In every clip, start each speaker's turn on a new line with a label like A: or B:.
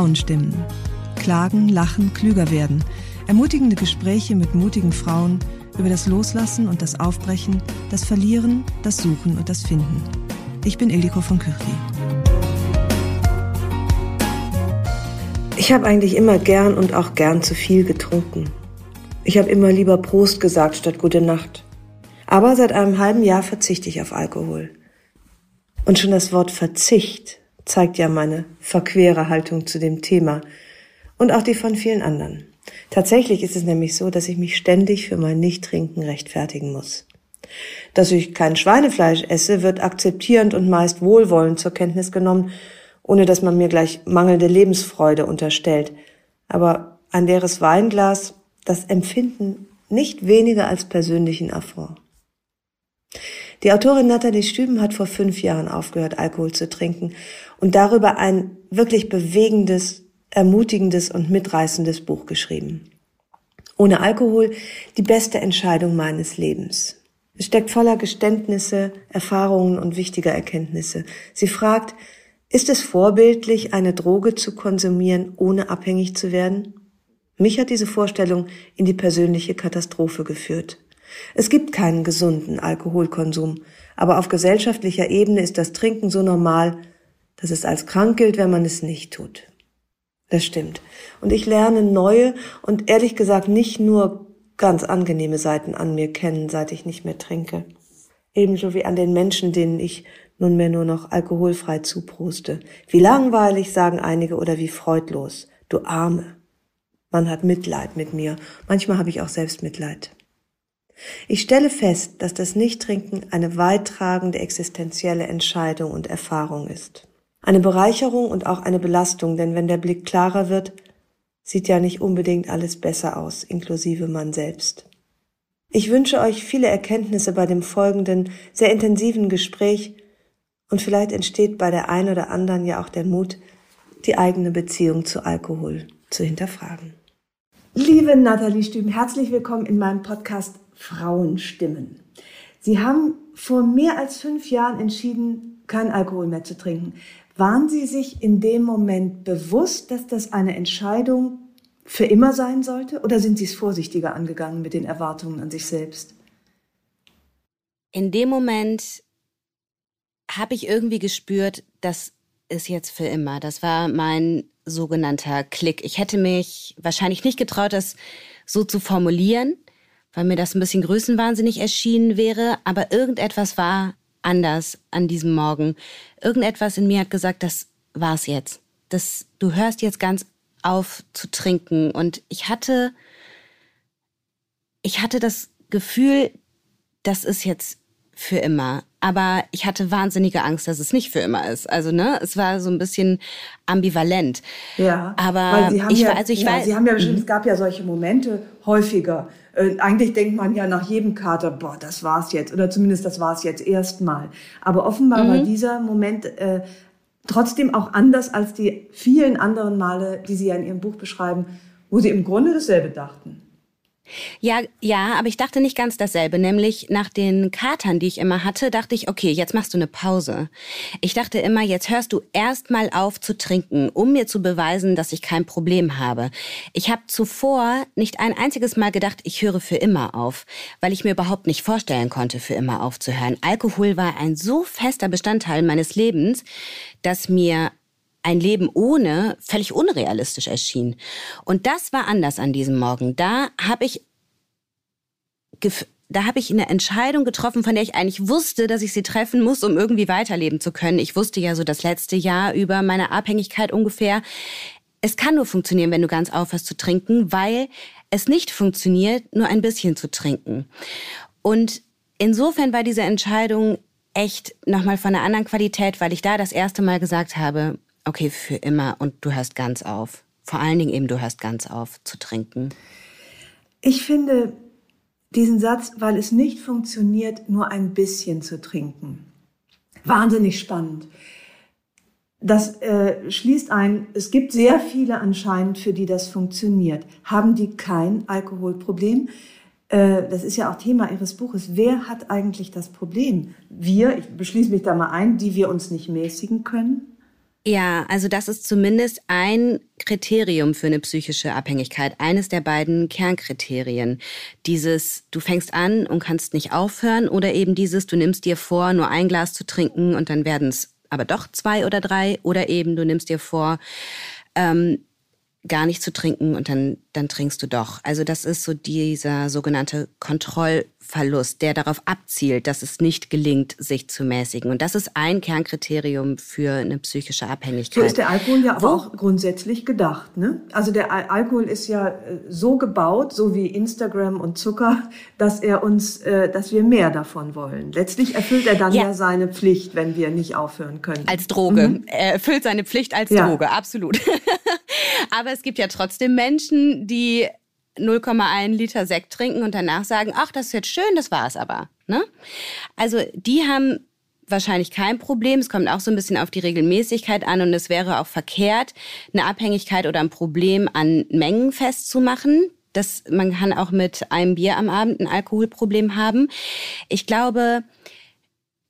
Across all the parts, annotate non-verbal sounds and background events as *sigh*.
A: Frauenstimmen. Klagen, lachen, klüger werden. Ermutigende Gespräche mit mutigen Frauen über das Loslassen und das Aufbrechen, das Verlieren, das Suchen und das Finden. Ich bin Ildiko von Kürti.
B: Ich habe eigentlich immer gern und auch gern zu viel getrunken. Ich habe immer lieber Prost gesagt statt Gute Nacht. Aber seit einem halben Jahr verzichte ich auf Alkohol. Und schon das Wort Verzicht zeigt ja meine verquere Haltung zu dem Thema und auch die von vielen anderen. Tatsächlich ist es nämlich so, dass ich mich ständig für mein Nichttrinken rechtfertigen muss. Dass ich kein Schweinefleisch esse, wird akzeptierend und meist wohlwollend zur Kenntnis genommen, ohne dass man mir gleich mangelnde Lebensfreude unterstellt. Aber ein leeres Weinglas, das Empfinden nicht weniger als persönlichen Affront. Die Autorin Nathalie Stüben hat vor fünf Jahren aufgehört, Alkohol zu trinken und darüber ein wirklich bewegendes, ermutigendes und mitreißendes Buch geschrieben. Ohne Alkohol die beste Entscheidung meines Lebens. Es steckt voller Geständnisse, Erfahrungen und wichtiger Erkenntnisse. Sie fragt, ist es vorbildlich, eine Droge zu konsumieren, ohne abhängig zu werden? Mich hat diese Vorstellung in die persönliche Katastrophe geführt. Es gibt keinen gesunden Alkoholkonsum, aber auf gesellschaftlicher Ebene ist das Trinken so normal, dass es als krank gilt, wenn man es nicht tut. Das stimmt. Und ich lerne neue und ehrlich gesagt nicht nur ganz angenehme Seiten an mir kennen, seit ich nicht mehr trinke. Ebenso wie an den Menschen, denen ich nunmehr nur noch alkoholfrei zuproste. Wie langweilig, sagen einige, oder wie freudlos. Du Arme. Man hat Mitleid mit mir. Manchmal habe ich auch selbst Mitleid. Ich stelle fest, dass das Nichttrinken eine weittragende existenzielle Entscheidung und Erfahrung ist. Eine Bereicherung und auch eine Belastung, denn wenn der Blick klarer wird, sieht ja nicht unbedingt alles besser aus, inklusive man selbst. Ich wünsche euch viele Erkenntnisse bei dem folgenden, sehr intensiven Gespräch und vielleicht entsteht bei der einen oder anderen ja auch der Mut, die eigene Beziehung zu Alkohol zu hinterfragen. Liebe Nathalie Stüben, herzlich willkommen in meinem Podcast Frauenstimmen. Sie haben vor mehr als fünf Jahren entschieden, keinen Alkohol mehr zu trinken. Waren Sie sich in dem Moment bewusst, dass das eine Entscheidung für immer sein sollte? Oder sind Sie es vorsichtiger angegangen mit den Erwartungen an sich selbst?
C: In dem Moment habe ich irgendwie gespürt, das ist jetzt für immer. Das war mein sogenannter Klick. Ich hätte mich wahrscheinlich nicht getraut, das so zu formulieren, weil mir das ein bisschen größenwahnsinnig erschienen wäre. Aber irgendetwas war anders an diesem Morgen. Irgendetwas in mir hat gesagt, das war's jetzt. Das, du hörst jetzt ganz auf zu trinken. Und ich hatte, ich hatte das Gefühl, das ist jetzt für immer. Aber ich hatte wahnsinnige Angst, dass es nicht für immer ist. Also, ne, es war so ein bisschen ambivalent.
B: Ja.
C: Aber ich
B: ja,
C: war, also ich
B: ja,
C: war.
B: Sie haben ja bestimmt, es gab ja solche Momente häufiger. Äh, eigentlich denkt man ja nach jedem Kater, boah, das war's jetzt. Oder zumindest das war's jetzt erstmal. Aber offenbar mhm. war dieser Moment äh, trotzdem auch anders als die vielen anderen Male, die Sie ja in Ihrem Buch beschreiben, wo Sie im Grunde dasselbe dachten.
C: Ja, ja, aber ich dachte nicht ganz dasselbe. Nämlich nach den Katern, die ich immer hatte, dachte ich, okay, jetzt machst du eine Pause. Ich dachte immer, jetzt hörst du erstmal auf zu trinken, um mir zu beweisen, dass ich kein Problem habe. Ich habe zuvor nicht ein einziges Mal gedacht, ich höre für immer auf, weil ich mir überhaupt nicht vorstellen konnte, für immer aufzuhören. Alkohol war ein so fester Bestandteil meines Lebens, dass mir ein Leben ohne völlig unrealistisch erschien. Und das war anders an diesem Morgen. Da habe ich da habe ich eine Entscheidung getroffen, von der ich eigentlich wusste, dass ich sie treffen muss, um irgendwie weiterleben zu können. Ich wusste ja so das letzte Jahr über meine Abhängigkeit ungefähr. Es kann nur funktionieren, wenn du ganz aufhörst zu trinken, weil es nicht funktioniert, nur ein bisschen zu trinken. Und insofern war diese Entscheidung echt nochmal von einer anderen Qualität, weil ich da das erste Mal gesagt habe, okay, für immer und du hörst ganz auf. Vor allen Dingen eben, du hörst ganz auf zu trinken.
B: Ich finde, diesen Satz, weil es nicht funktioniert, nur ein bisschen zu trinken. Wahnsinnig spannend. Das äh, schließt ein, es gibt sehr viele anscheinend, für die das funktioniert. Haben die kein Alkoholproblem? Äh, das ist ja auch Thema Ihres Buches. Wer hat eigentlich das Problem? Wir, ich beschließe mich da mal ein, die wir uns nicht mäßigen können?
C: Ja, also das ist zumindest ein Kriterium für eine psychische Abhängigkeit, eines der beiden Kernkriterien. Dieses, du fängst an und kannst nicht aufhören oder eben dieses, du nimmst dir vor, nur ein Glas zu trinken und dann werden es aber doch zwei oder drei oder eben du nimmst dir vor, ähm, gar nicht zu trinken und dann, dann trinkst du doch. Also das ist so dieser sogenannte Kontrollverlust, der darauf abzielt, dass es nicht gelingt, sich zu mäßigen. Und das ist ein Kernkriterium für eine psychische Abhängigkeit.
B: So ist der Alkohol ja aber auch grundsätzlich gedacht. Ne? Also der Al Alkohol ist ja äh, so gebaut, so wie Instagram und Zucker, dass er uns, äh, dass wir mehr davon wollen. Letztlich erfüllt er dann ja, ja seine Pflicht, wenn wir nicht aufhören können.
C: Als Droge. Mhm. Er erfüllt seine Pflicht als ja. Droge, absolut. *laughs* Aber es gibt ja trotzdem Menschen, die 0,1 Liter Sekt trinken und danach sagen, ach, das ist jetzt schön, das war es aber. Ne? Also die haben wahrscheinlich kein Problem. Es kommt auch so ein bisschen auf die Regelmäßigkeit an und es wäre auch verkehrt, eine Abhängigkeit oder ein Problem an Mengen festzumachen. Das, man kann auch mit einem Bier am Abend ein Alkoholproblem haben. Ich glaube,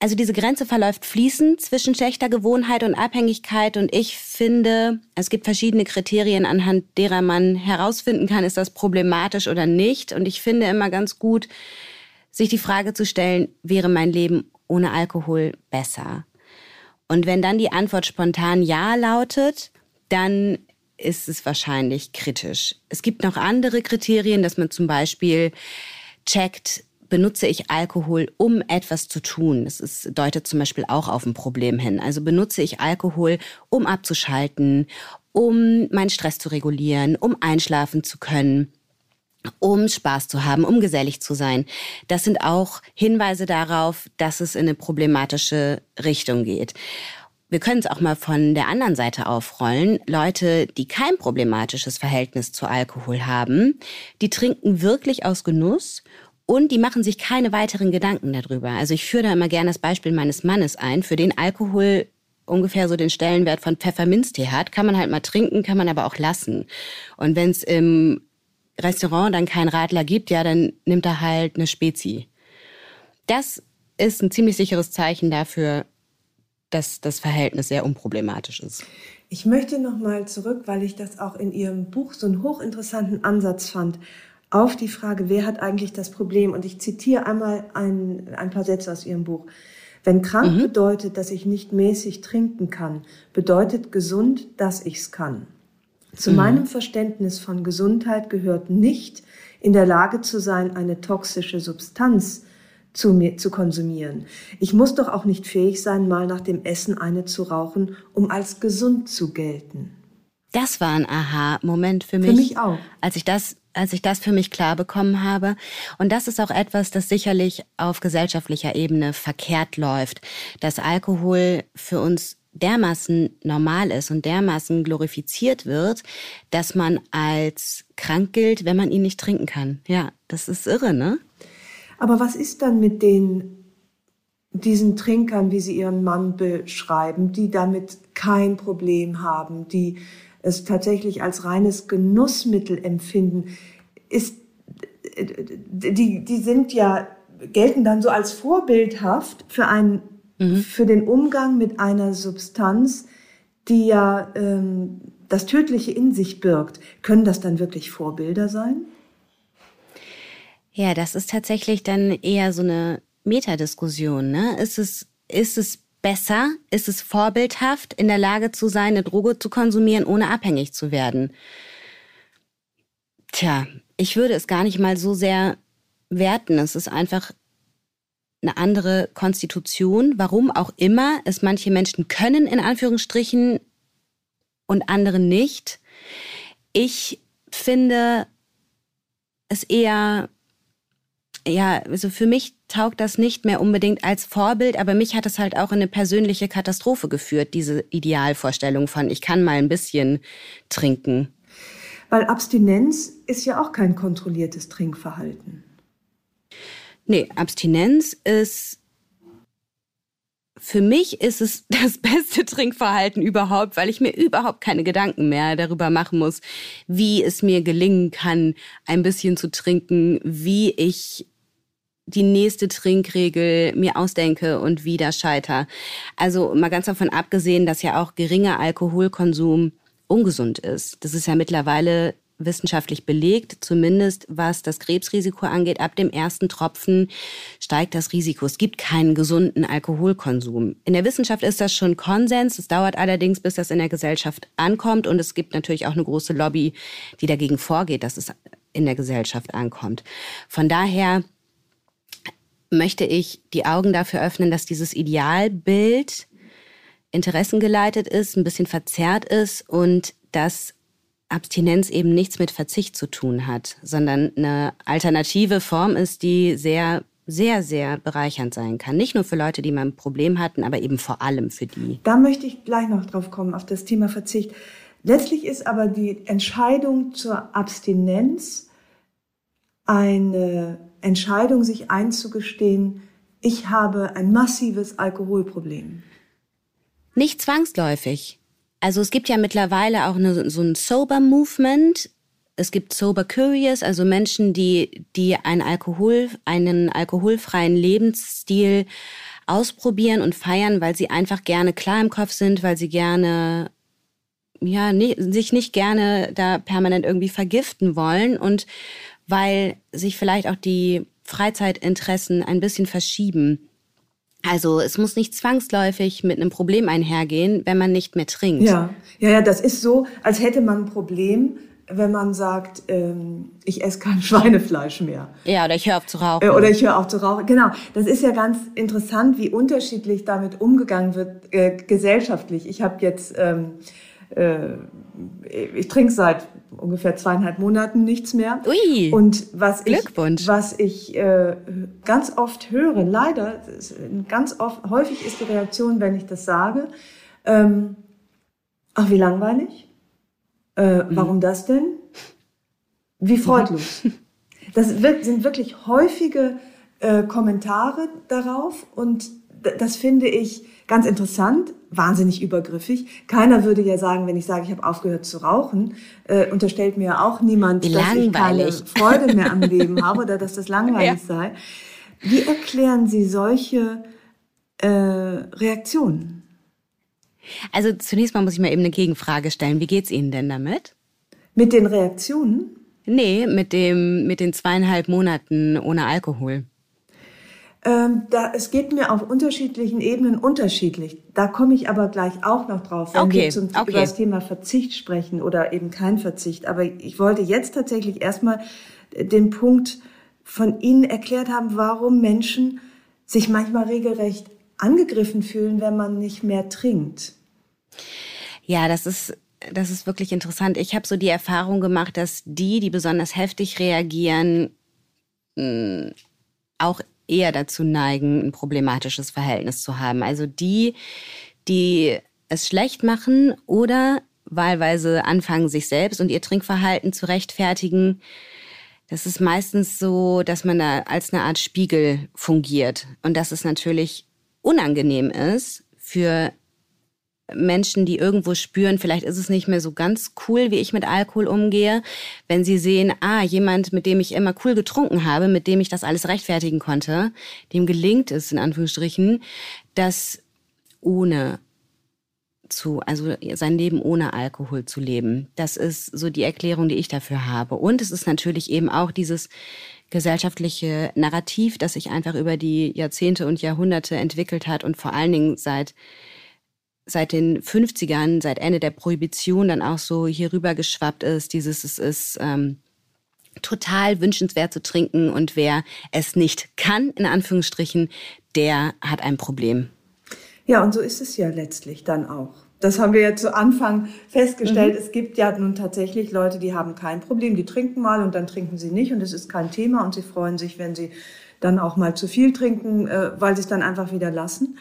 C: also diese Grenze verläuft fließend zwischen schlechter Gewohnheit und Abhängigkeit und ich finde, es gibt verschiedene Kriterien, anhand derer man herausfinden kann, ist das problematisch oder nicht. Und ich finde immer ganz gut, sich die Frage zu stellen, wäre mein Leben ohne Alkohol besser? Und wenn dann die Antwort spontan Ja lautet, dann ist es wahrscheinlich kritisch. Es gibt noch andere Kriterien, dass man zum Beispiel checkt, benutze ich Alkohol, um etwas zu tun? Das ist, deutet zum Beispiel auch auf ein Problem hin. Also benutze ich Alkohol, um abzuschalten, um meinen Stress zu regulieren, um einschlafen zu können um Spaß zu haben, um gesellig zu sein. Das sind auch Hinweise darauf, dass es in eine problematische Richtung geht. Wir können es auch mal von der anderen Seite aufrollen. Leute, die kein problematisches Verhältnis zu Alkohol haben, die trinken wirklich aus Genuss und die machen sich keine weiteren Gedanken darüber. Also ich führe da immer gerne das Beispiel meines Mannes ein, für den Alkohol ungefähr so den Stellenwert von Pfefferminztee hat, kann man halt mal trinken, kann man aber auch lassen. Und wenn es im Restaurant dann keinen Radler gibt, ja, dann nimmt er halt eine Spezi. Das ist ein ziemlich sicheres Zeichen dafür, dass das Verhältnis sehr unproblematisch ist.
B: Ich möchte noch mal zurück, weil ich das auch in Ihrem Buch so einen hochinteressanten Ansatz fand auf die Frage, wer hat eigentlich das Problem? Und ich zitiere einmal ein, ein paar Sätze aus Ihrem Buch. Wenn krank mhm. bedeutet, dass ich nicht mäßig trinken kann, bedeutet gesund, dass ich's kann. Zu mhm. meinem Verständnis von Gesundheit gehört nicht, in der Lage zu sein, eine toxische Substanz zu, mir, zu konsumieren. Ich muss doch auch nicht fähig sein, mal nach dem Essen eine zu rauchen, um als gesund zu gelten.
C: Das war ein Aha-Moment für mich.
B: Für mich auch.
C: Als ich das als ich das für mich klar bekommen habe. Und das ist auch etwas, das sicherlich auf gesellschaftlicher Ebene verkehrt läuft, dass Alkohol für uns dermaßen normal ist und dermaßen glorifiziert wird, dass man als krank gilt, wenn man ihn nicht trinken kann. Ja, das ist irre, ne?
B: Aber was ist dann mit den diesen Trinkern, wie Sie Ihren Mann beschreiben, die damit kein Problem haben, die es tatsächlich als reines Genussmittel empfinden, ist, die, die sind ja, gelten dann so als vorbildhaft für einen, mhm. für den Umgang mit einer Substanz, die ja ähm, das Tödliche in sich birgt. Können das dann wirklich Vorbilder sein?
C: Ja, das ist tatsächlich dann eher so eine Metadiskussion. Ne? Ist es, ist es besser? Ist es vorbildhaft, in der Lage zu sein, eine Droge zu konsumieren, ohne abhängig zu werden? Tja, ich würde es gar nicht mal so sehr werten. Es ist einfach eine andere Konstitution. Warum auch immer es manche Menschen können, in Anführungsstrichen, und andere nicht. Ich finde es eher, ja, also für mich taugt das nicht mehr unbedingt als Vorbild, aber mich hat es halt auch in eine persönliche Katastrophe geführt, diese Idealvorstellung von, ich kann mal ein bisschen trinken.
B: Weil Abstinenz ist ja auch kein kontrolliertes Trinkverhalten.
C: Nee, Abstinenz ist für mich ist es *laughs* das beste Trinkverhalten überhaupt, weil ich mir überhaupt keine Gedanken mehr darüber machen muss, wie es mir gelingen kann, ein bisschen zu trinken, wie ich die nächste Trinkregel mir ausdenke und wieder scheiter. Also mal ganz davon abgesehen, dass ja auch geringer Alkoholkonsum ungesund ist. Das ist ja mittlerweile wissenschaftlich belegt, zumindest was das Krebsrisiko angeht. Ab dem ersten Tropfen steigt das Risiko. Es gibt keinen gesunden Alkoholkonsum. In der Wissenschaft ist das schon Konsens. Es dauert allerdings, bis das in der Gesellschaft ankommt. Und es gibt natürlich auch eine große Lobby, die dagegen vorgeht, dass es in der Gesellschaft ankommt. Von daher möchte ich die Augen dafür öffnen, dass dieses Idealbild interessengeleitet ist, ein bisschen verzerrt ist und dass Abstinenz eben nichts mit Verzicht zu tun hat, sondern eine alternative Form ist, die sehr, sehr, sehr bereichernd sein kann. Nicht nur für Leute, die mal ein Problem hatten, aber eben vor allem für die.
B: Da möchte ich gleich noch drauf kommen, auf das Thema Verzicht. Letztlich ist aber die Entscheidung zur Abstinenz eine Entscheidung, sich einzugestehen, ich habe ein massives Alkoholproblem.
C: Nicht zwangsläufig. Also es gibt ja mittlerweile auch eine, so ein Sober-Movement. Es gibt Sober Curious, also Menschen, die, die einen, Alkohol, einen alkoholfreien Lebensstil ausprobieren und feiern, weil sie einfach gerne klar im Kopf sind, weil sie gerne, ja, nicht, sich nicht gerne da permanent irgendwie vergiften wollen und weil sich vielleicht auch die Freizeitinteressen ein bisschen verschieben. Also es muss nicht zwangsläufig mit einem Problem einhergehen, wenn man nicht mehr trinkt.
B: Ja, ja, ja das ist so, als hätte man ein Problem, wenn man sagt, ähm, ich esse kein *laughs* Schweinefleisch mehr.
C: Ja, oder ich höre auf zu rauchen.
B: Äh, oder ich höre auf zu rauchen. Genau, das ist ja ganz interessant, wie unterschiedlich damit umgegangen wird äh, gesellschaftlich. Ich habe jetzt, ähm, äh, ich trinke seit ungefähr zweieinhalb Monaten nichts mehr.
C: Ui,
B: und was
C: Glückwunsch.
B: Ich, was ich äh, ganz oft höre, leider, ganz oft, häufig ist die Reaktion, wenn ich das sage, ähm, ach, wie langweilig. Äh, mhm. Warum das denn? Wie freudlos. *laughs* Das sind wirklich häufige äh, Kommentare darauf und das finde ich ganz interessant, wahnsinnig übergriffig. Keiner würde ja sagen, wenn ich sage, ich habe aufgehört zu rauchen, äh, unterstellt mir auch niemand, dass
C: langweilig.
B: ich keine *laughs* Freude mehr am Leben habe oder dass das langweilig ja. sei. Wie erklären Sie solche äh, Reaktionen?
C: Also zunächst mal muss ich mal eben eine Gegenfrage stellen. Wie geht's Ihnen denn damit?
B: Mit den Reaktionen?
C: Nee, mit dem mit den zweieinhalb Monaten ohne Alkohol.
B: Ähm, da, es geht mir auf unterschiedlichen Ebenen unterschiedlich. Da komme ich aber gleich auch noch drauf, wenn
C: okay,
B: wir zum,
C: okay.
B: über das Thema Verzicht sprechen oder eben kein Verzicht. Aber ich wollte jetzt tatsächlich erstmal den Punkt von Ihnen erklärt haben, warum Menschen sich manchmal regelrecht angegriffen fühlen, wenn man nicht mehr trinkt.
C: Ja, das ist das ist wirklich interessant. Ich habe so die Erfahrung gemacht, dass die, die besonders heftig reagieren, auch eher dazu neigen, ein problematisches Verhältnis zu haben. Also die, die es schlecht machen oder wahlweise anfangen, sich selbst und ihr Trinkverhalten zu rechtfertigen. Das ist meistens so, dass man da als eine Art Spiegel fungiert und dass es natürlich unangenehm ist für Menschen, die irgendwo spüren, vielleicht ist es nicht mehr so ganz cool, wie ich mit Alkohol umgehe, wenn sie sehen, ah, jemand, mit dem ich immer cool getrunken habe, mit dem ich das alles rechtfertigen konnte, dem gelingt es, in Anführungsstrichen, das ohne zu, also sein Leben ohne Alkohol zu leben. Das ist so die Erklärung, die ich dafür habe. Und es ist natürlich eben auch dieses gesellschaftliche Narrativ, das sich einfach über die Jahrzehnte und Jahrhunderte entwickelt hat und vor allen Dingen seit seit den 50ern, seit Ende der Prohibition dann auch so hier rüber geschwappt ist, dieses, es ist ähm, total wünschenswert zu trinken und wer es nicht kann, in Anführungsstrichen, der hat ein Problem.
B: Ja, und so ist es ja letztlich dann auch. Das haben wir ja zu Anfang festgestellt. Mhm. Es gibt ja nun tatsächlich Leute, die haben kein Problem, die trinken mal und dann trinken sie nicht und es ist kein Thema und sie freuen sich, wenn sie dann auch mal zu viel trinken, äh, weil sie es dann einfach wieder lassen.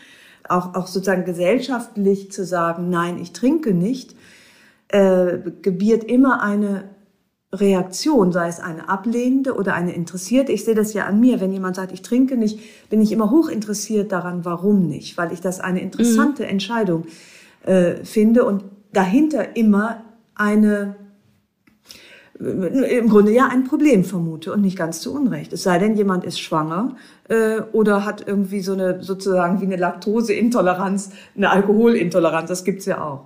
B: Auch, auch sozusagen gesellschaftlich zu sagen, nein, ich trinke nicht, äh, gebiert immer eine Reaktion, sei es eine ablehnende oder eine interessierte. Ich sehe das ja an mir. Wenn jemand sagt, ich trinke nicht, bin ich immer hoch interessiert daran, warum nicht, weil ich das eine interessante mhm. Entscheidung äh, finde und dahinter immer eine im Grunde ja ein Problem vermute und nicht ganz zu Unrecht. Es sei denn, jemand ist schwanger äh, oder hat irgendwie so eine sozusagen wie eine Laktoseintoleranz, eine Alkoholintoleranz. Das gibt's ja auch.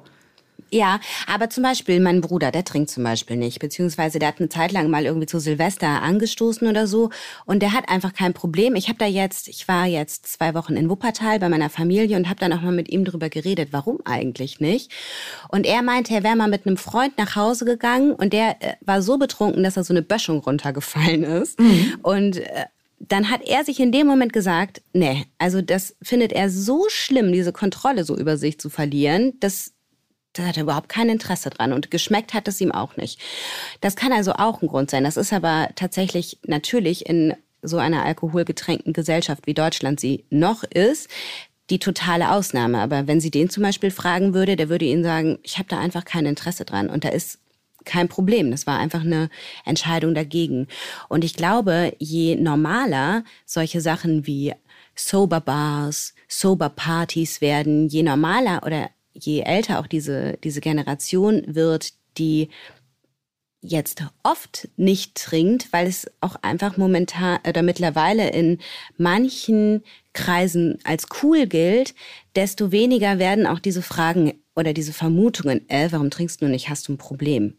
C: Ja, aber zum Beispiel mein Bruder, der trinkt zum Beispiel nicht, beziehungsweise der hat eine Zeit lang mal irgendwie zu Silvester angestoßen oder so und der hat einfach kein Problem. Ich habe da jetzt, ich war jetzt zwei Wochen in Wuppertal bei meiner Familie und habe dann auch mal mit ihm drüber geredet, warum eigentlich nicht. Und er meinte, er wäre mal mit einem Freund nach Hause gegangen und der äh, war so betrunken, dass er so eine Böschung runtergefallen ist mhm. und äh, dann hat er sich in dem Moment gesagt, nee, also das findet er so schlimm, diese Kontrolle so über sich zu verlieren, dass da hat er überhaupt kein Interesse dran und geschmeckt hat es ihm auch nicht. Das kann also auch ein Grund sein. Das ist aber tatsächlich natürlich in so einer alkoholgetränkten Gesellschaft wie Deutschland sie noch ist, die totale Ausnahme. Aber wenn sie den zum Beispiel fragen würde, der würde ihnen sagen, ich habe da einfach kein Interesse dran. Und da ist kein Problem. Das war einfach eine Entscheidung dagegen. Und ich glaube, je normaler solche Sachen wie Sober Bars, Sober Partys werden, je normaler oder je älter auch diese, diese Generation wird, die jetzt oft nicht trinkt, weil es auch einfach momentan oder mittlerweile in manchen Kreisen als cool gilt, desto weniger werden auch diese Fragen oder diese Vermutungen, äh, warum trinkst du nicht, hast du ein Problem?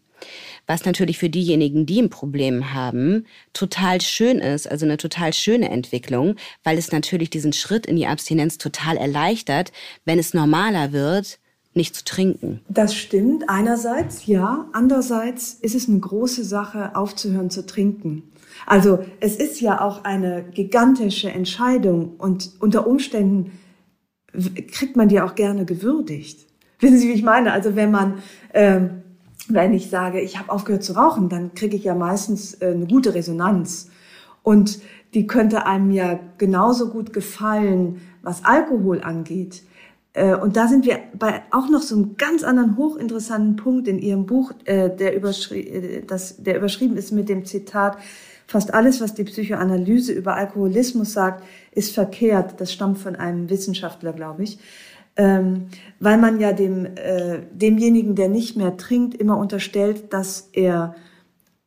C: Was natürlich für diejenigen, die ein Problem haben, total schön ist, also eine total schöne Entwicklung, weil es natürlich diesen Schritt in die Abstinenz total erleichtert, wenn es normaler wird, nicht zu trinken.
B: Das stimmt. Einerseits ja. Andererseits ist es eine große Sache, aufzuhören zu trinken. Also es ist ja auch eine gigantische Entscheidung und unter Umständen kriegt man die auch gerne gewürdigt. Wissen Sie, wie ich meine? Also wenn man, ähm, wenn ich sage, ich habe aufgehört zu rauchen, dann kriege ich ja meistens äh, eine gute Resonanz. Und die könnte einem ja genauso gut gefallen, was Alkohol angeht. Äh, und da sind wir bei auch noch so einem ganz anderen hochinteressanten Punkt in Ihrem Buch, äh, der, überschri äh, das, der überschrieben ist mit dem Zitat, fast alles, was die Psychoanalyse über Alkoholismus sagt, ist verkehrt. Das stammt von einem Wissenschaftler, glaube ich. Ähm, weil man ja dem, äh, demjenigen, der nicht mehr trinkt, immer unterstellt, dass er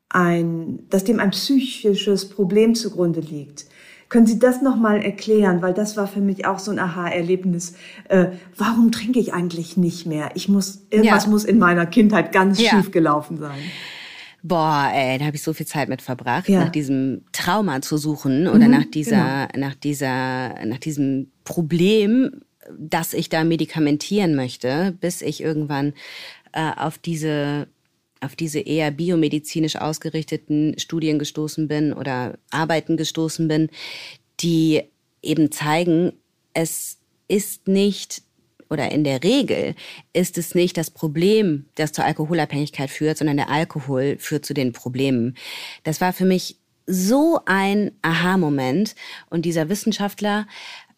B: ein, dass dem ein psychisches Problem zugrunde liegt. Können Sie das nochmal erklären? Weil das war für mich auch so ein Aha-Erlebnis. Äh, warum trinke ich eigentlich nicht mehr? Ich muss, irgendwas ja. muss in meiner Kindheit ganz ja. schief gelaufen sein.
C: Boah, ey, da habe ich so viel Zeit mit verbracht, ja. nach diesem Trauma zu suchen oder mhm, nach dieser, genau. nach dieser, nach diesem Problem, dass ich da medikamentieren möchte, bis ich irgendwann äh, auf diese auf diese eher biomedizinisch ausgerichteten Studien gestoßen bin oder Arbeiten gestoßen bin, die eben zeigen, es ist nicht oder in der Regel ist es nicht das Problem, das zur Alkoholabhängigkeit führt, sondern der Alkohol führt zu den Problemen. Das war für mich so ein Aha-Moment. Und dieser Wissenschaftler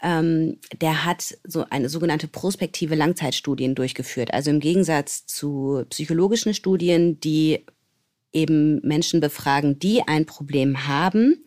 C: ähm, der hat so eine sogenannte prospektive Langzeitstudien durchgeführt. Also im Gegensatz zu psychologischen Studien, die eben Menschen befragen, die ein Problem haben,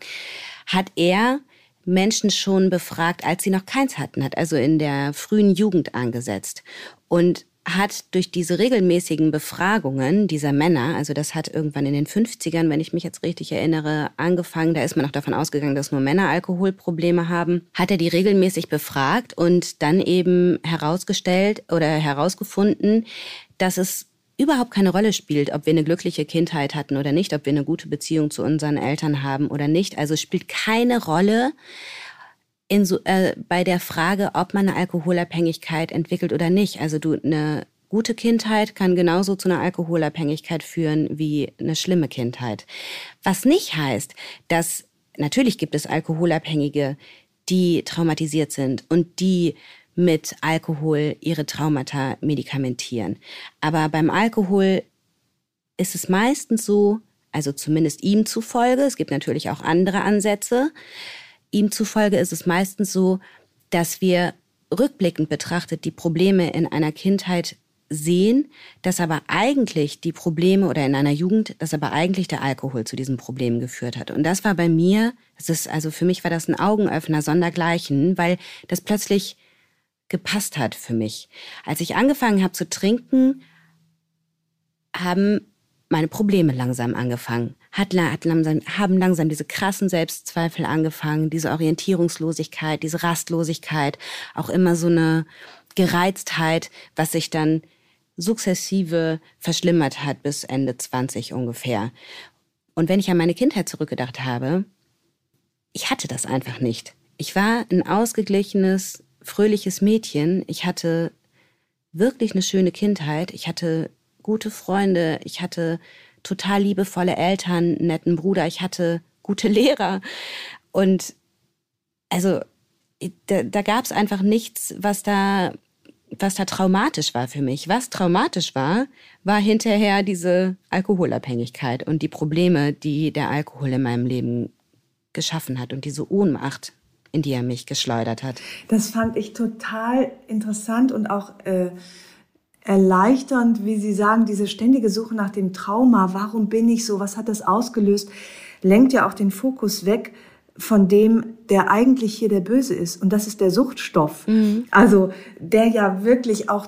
C: hat er Menschen schon befragt, als sie noch keins hatten, hat also in der frühen Jugend angesetzt. Und hat durch diese regelmäßigen Befragungen dieser Männer, also das hat irgendwann in den 50ern, wenn ich mich jetzt richtig erinnere, angefangen, da ist man auch davon ausgegangen, dass nur Männer Alkoholprobleme haben, hat er die regelmäßig befragt und dann eben herausgestellt oder herausgefunden, dass es überhaupt keine Rolle spielt, ob wir eine glückliche Kindheit hatten oder nicht, ob wir eine gute Beziehung zu unseren Eltern haben oder nicht. Also spielt keine Rolle, in so, äh, bei der Frage, ob man eine Alkoholabhängigkeit entwickelt oder nicht. Also du eine gute Kindheit kann genauso zu einer Alkoholabhängigkeit führen wie eine schlimme Kindheit. Was nicht heißt, dass natürlich gibt es Alkoholabhängige, die traumatisiert sind und die mit Alkohol ihre Traumata medikamentieren. Aber beim Alkohol ist es meistens so, also zumindest ihm zufolge, es gibt natürlich auch andere Ansätze, ihm zufolge ist es meistens so, dass wir rückblickend betrachtet die Probleme in einer Kindheit sehen, dass aber eigentlich die Probleme oder in einer Jugend, dass aber eigentlich der Alkohol zu diesen Problemen geführt hat. Und das war bei mir, das ist, also für mich war das ein Augenöffner sondergleichen, weil das plötzlich gepasst hat für mich. Als ich angefangen habe zu trinken, haben meine Probleme langsam angefangen. Hat, hat langsam, haben langsam diese krassen Selbstzweifel angefangen, diese Orientierungslosigkeit, diese Rastlosigkeit, auch immer so eine Gereiztheit, was sich dann sukzessive verschlimmert hat bis Ende 20 ungefähr. Und wenn ich an meine Kindheit zurückgedacht habe, ich hatte das einfach nicht. Ich war ein ausgeglichenes, fröhliches Mädchen. Ich hatte wirklich eine schöne Kindheit. Ich hatte gute Freunde. Ich hatte total liebevolle Eltern, netten Bruder. Ich hatte gute *laughs* Lehrer. Und also da, da gab es einfach nichts, was da, was da traumatisch war für mich. Was traumatisch war, war hinterher diese Alkoholabhängigkeit und die Probleme, die der Alkohol in meinem Leben geschaffen hat und diese Ohnmacht, in die er mich geschleudert hat.
B: Das fand ich total interessant und auch äh, erleichternd, wie Sie sagen, diese ständige Suche nach dem Trauma. Warum bin ich so? Was hat das ausgelöst? Lenkt ja auch den Fokus weg von dem, der eigentlich hier der Böse ist. Und das ist der Suchtstoff. Mhm. Also der ja wirklich auch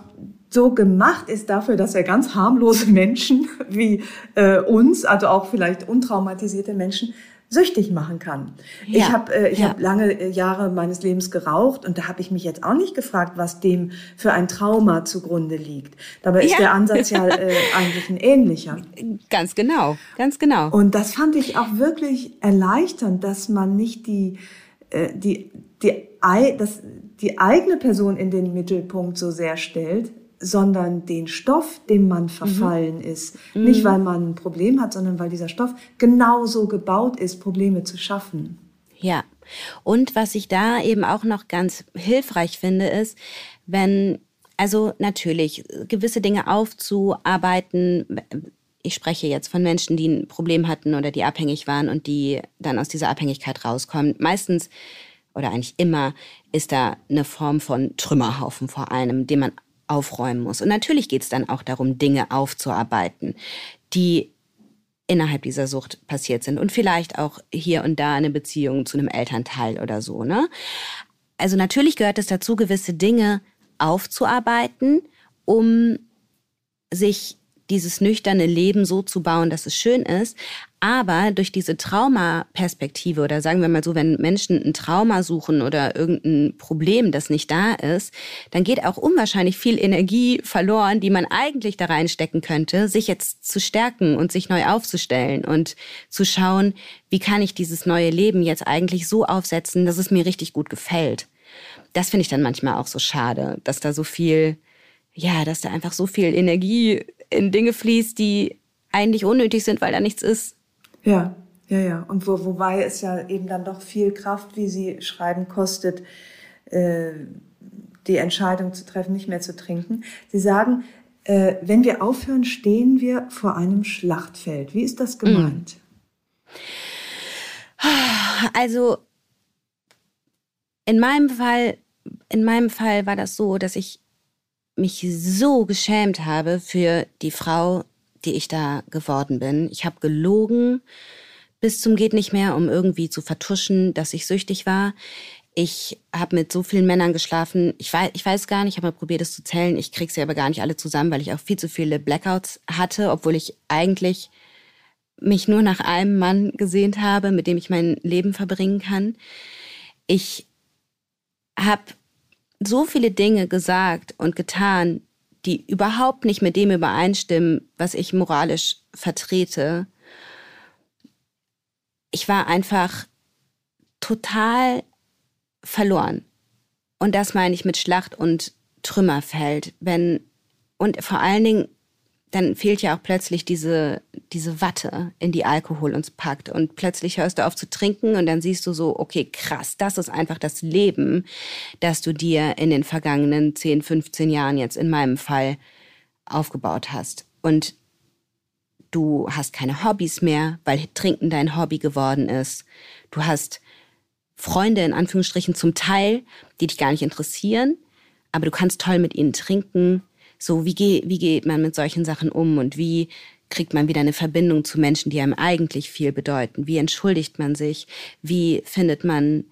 B: so gemacht ist dafür, dass er ganz harmlose *laughs* Menschen wie äh, uns, also auch vielleicht untraumatisierte Menschen, süchtig machen kann. Ja. Ich habe äh, ich ja. hab lange äh, Jahre meines Lebens geraucht und da habe ich mich jetzt auch nicht gefragt, was dem für ein Trauma zugrunde liegt. Dabei ist ja. der Ansatz ja äh, *laughs* eigentlich ein ähnlicher.
C: Ganz genau, ganz genau.
B: Und das fand ich auch wirklich erleichternd, dass man nicht die äh, die die, das, die eigene Person in den Mittelpunkt so sehr stellt, sondern den Stoff, dem man mhm. verfallen mhm. ist. Nicht, weil man ein Problem hat, sondern weil dieser Stoff genauso gebaut ist, Probleme zu schaffen.
C: Ja. Und was ich da eben auch noch ganz hilfreich finde, ist, wenn, also natürlich, gewisse Dinge aufzuarbeiten, ich spreche jetzt von Menschen, die ein Problem hatten oder die abhängig waren und die dann aus dieser Abhängigkeit rauskommen. Meistens oder eigentlich immer ist da eine Form von Trümmerhaufen vor einem, den man aufräumen muss. Und natürlich geht es dann auch darum, Dinge aufzuarbeiten, die innerhalb dieser Sucht passiert sind und vielleicht auch hier und da eine Beziehung zu einem Elternteil oder so. Ne? Also natürlich gehört es dazu, gewisse Dinge aufzuarbeiten, um sich dieses nüchterne Leben so zu bauen, dass es schön ist. Aber durch diese Traumaperspektive oder sagen wir mal so, wenn Menschen ein Trauma suchen oder irgendein Problem, das nicht da ist, dann geht auch unwahrscheinlich viel Energie verloren, die man eigentlich da reinstecken könnte, sich jetzt zu stärken und sich neu aufzustellen und zu schauen, wie kann ich dieses neue Leben jetzt eigentlich so aufsetzen, dass es mir richtig gut gefällt. Das finde ich dann manchmal auch so schade, dass da so viel, ja, dass da einfach so viel Energie in Dinge fließt, die eigentlich unnötig sind, weil da nichts ist.
B: Ja, ja, ja. Und wo, wobei es ja eben dann doch viel Kraft, wie Sie schreiben, kostet, äh, die Entscheidung zu treffen, nicht mehr zu trinken. Sie sagen, äh, wenn wir aufhören, stehen wir vor einem Schlachtfeld. Wie ist das gemeint?
C: Also in meinem Fall, in meinem Fall war das so, dass ich mich so geschämt habe für die Frau, die ich da geworden bin. Ich habe gelogen bis zum geht nicht mehr, um irgendwie zu vertuschen, dass ich süchtig war. Ich habe mit so vielen Männern geschlafen. Ich weiß, ich weiß gar nicht, ich habe mal probiert, es zu zählen. Ich kriege sie aber gar nicht alle zusammen, weil ich auch viel zu viele Blackouts hatte, obwohl ich eigentlich mich nur nach einem Mann gesehnt habe, mit dem ich mein Leben verbringen kann. Ich habe so viele Dinge gesagt und getan, die überhaupt nicht mit dem übereinstimmen, was ich moralisch vertrete. Ich war einfach total verloren. Und das meine ich mit Schlacht und Trümmerfeld. Wenn Und vor allen Dingen, dann fehlt ja auch plötzlich diese, diese Watte, in die Alkohol uns packt. Und plötzlich hörst du auf zu trinken und dann siehst du so, okay, krass, das ist einfach das Leben, das du dir in den vergangenen 10, 15 Jahren jetzt in meinem Fall aufgebaut hast. Und du hast keine Hobbys mehr, weil Trinken dein Hobby geworden ist. Du hast Freunde in Anführungsstrichen zum Teil, die dich gar nicht interessieren, aber du kannst toll mit ihnen trinken. So, wie, ge wie geht man mit solchen Sachen um und wie kriegt man wieder eine Verbindung zu Menschen, die einem eigentlich viel bedeuten? Wie entschuldigt man sich? Wie findet man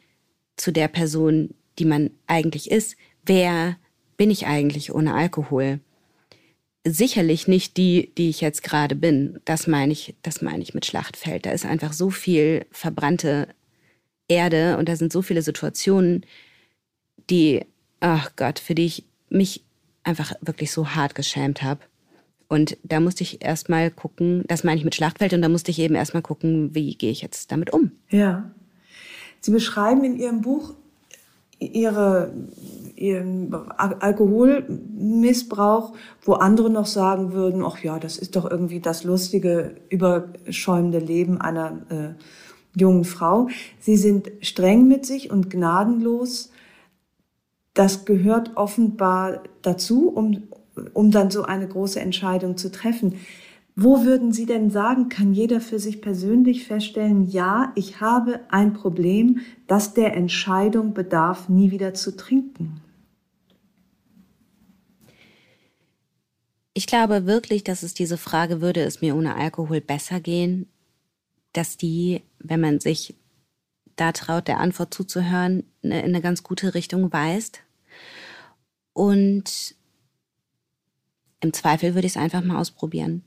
C: zu der Person, die man eigentlich ist? Wer bin ich eigentlich ohne Alkohol? Sicherlich nicht die, die ich jetzt gerade bin. Das meine ich, das meine ich mit Schlachtfeld. Da ist einfach so viel verbrannte Erde und da sind so viele Situationen, die, ach Gott, für die ich mich einfach wirklich so hart geschämt habe. Und da musste ich erstmal gucken, das meine ich mit Schlachtfeld, und da musste ich eben erstmal gucken, wie gehe ich jetzt damit um.
B: Ja. Sie beschreiben in Ihrem Buch ihre, Ihren Alkoholmissbrauch, wo andere noch sagen würden, ach ja, das ist doch irgendwie das lustige, überschäumende Leben einer äh, jungen Frau. Sie sind streng mit sich und gnadenlos. Das gehört offenbar dazu, um, um dann so eine große Entscheidung zu treffen. Wo würden Sie denn sagen, kann jeder für sich persönlich feststellen, ja, ich habe ein Problem, das der Entscheidung bedarf, nie wieder zu trinken?
C: Ich glaube wirklich, dass es diese Frage, würde es mir ohne Alkohol besser gehen, dass die, wenn man sich da traut, der Antwort zuzuhören, in eine ganz gute Richtung weist. Und im Zweifel würde ich es einfach mal ausprobieren.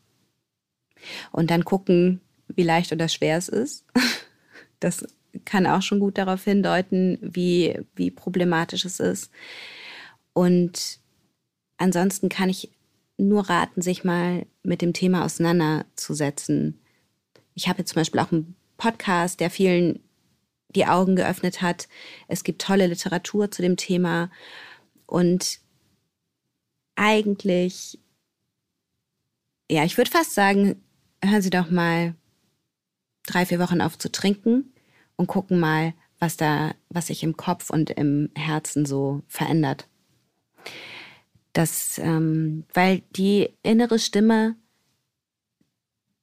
C: Und dann gucken, wie leicht oder schwer es ist. *laughs* Das kann auch schon gut darauf hindeuten, wie, wie problematisch es ist. Und ansonsten kann ich nur raten, sich mal mit dem Thema auseinanderzusetzen. Ich habe jetzt zum Beispiel auch einen Podcast, der vielen die Augen geöffnet hat. Es gibt tolle Literatur zu dem Thema. Und eigentlich, ja, ich würde fast sagen, hören Sie doch mal drei, vier Wochen auf zu trinken und gucken mal, was da, was sich im Kopf und im Herzen so verändert. Das, ähm, weil die innere Stimme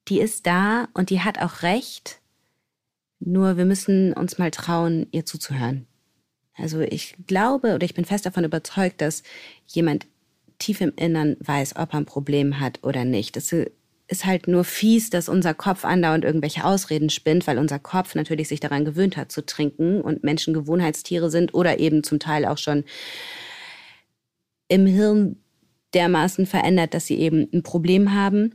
C: die ist da und die hat auch recht. Nur wir müssen uns mal trauen, ihr zuzuhören. Also ich glaube oder ich bin fest davon überzeugt, dass jemand tief im Innern weiß, ob er ein Problem hat oder nicht. Das ist halt nur fies, dass unser Kopf andauernd irgendwelche Ausreden spinnt, weil unser Kopf natürlich sich daran gewöhnt hat zu trinken und Menschen Gewohnheitstiere sind oder eben zum Teil auch schon im Hirn dermaßen verändert, dass sie eben ein Problem haben.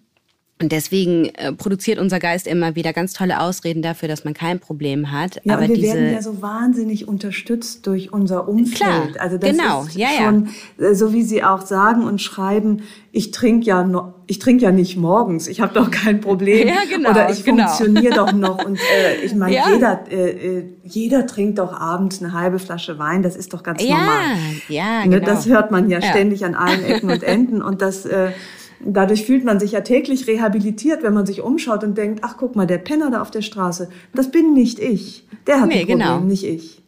C: Und deswegen äh, produziert unser Geist immer wieder ganz tolle Ausreden dafür, dass man kein Problem hat.
B: Ja, Aber wir werden ja so wahnsinnig unterstützt durch unser Umfeld. Klar,
C: also das genau,
B: ist
C: ja,
B: schon, ja. Äh, so wie Sie auch sagen und schreiben, ich trinke ja no, ich trinke ja nicht morgens, ich habe doch kein Problem. *laughs*
C: Ja, genau,
B: Oder ich
C: genau.
B: funktioniere doch noch. Und äh, ich *laughs* meine, ja. jeder, äh, äh, jeder trinkt doch abends eine halbe Flasche Wein, das ist doch ganz
C: ja,
B: normal.
C: Ja,
B: ne,
C: genau.
B: Das hört man ja, ständig an allen Ecken und Enden. Und das äh, Dadurch fühlt man sich ja täglich rehabilitiert, wenn man sich umschaut und denkt, ach guck mal, der Penner da auf der Straße, das bin nicht ich. Der hat nee, ein Problem, genau. nicht ich.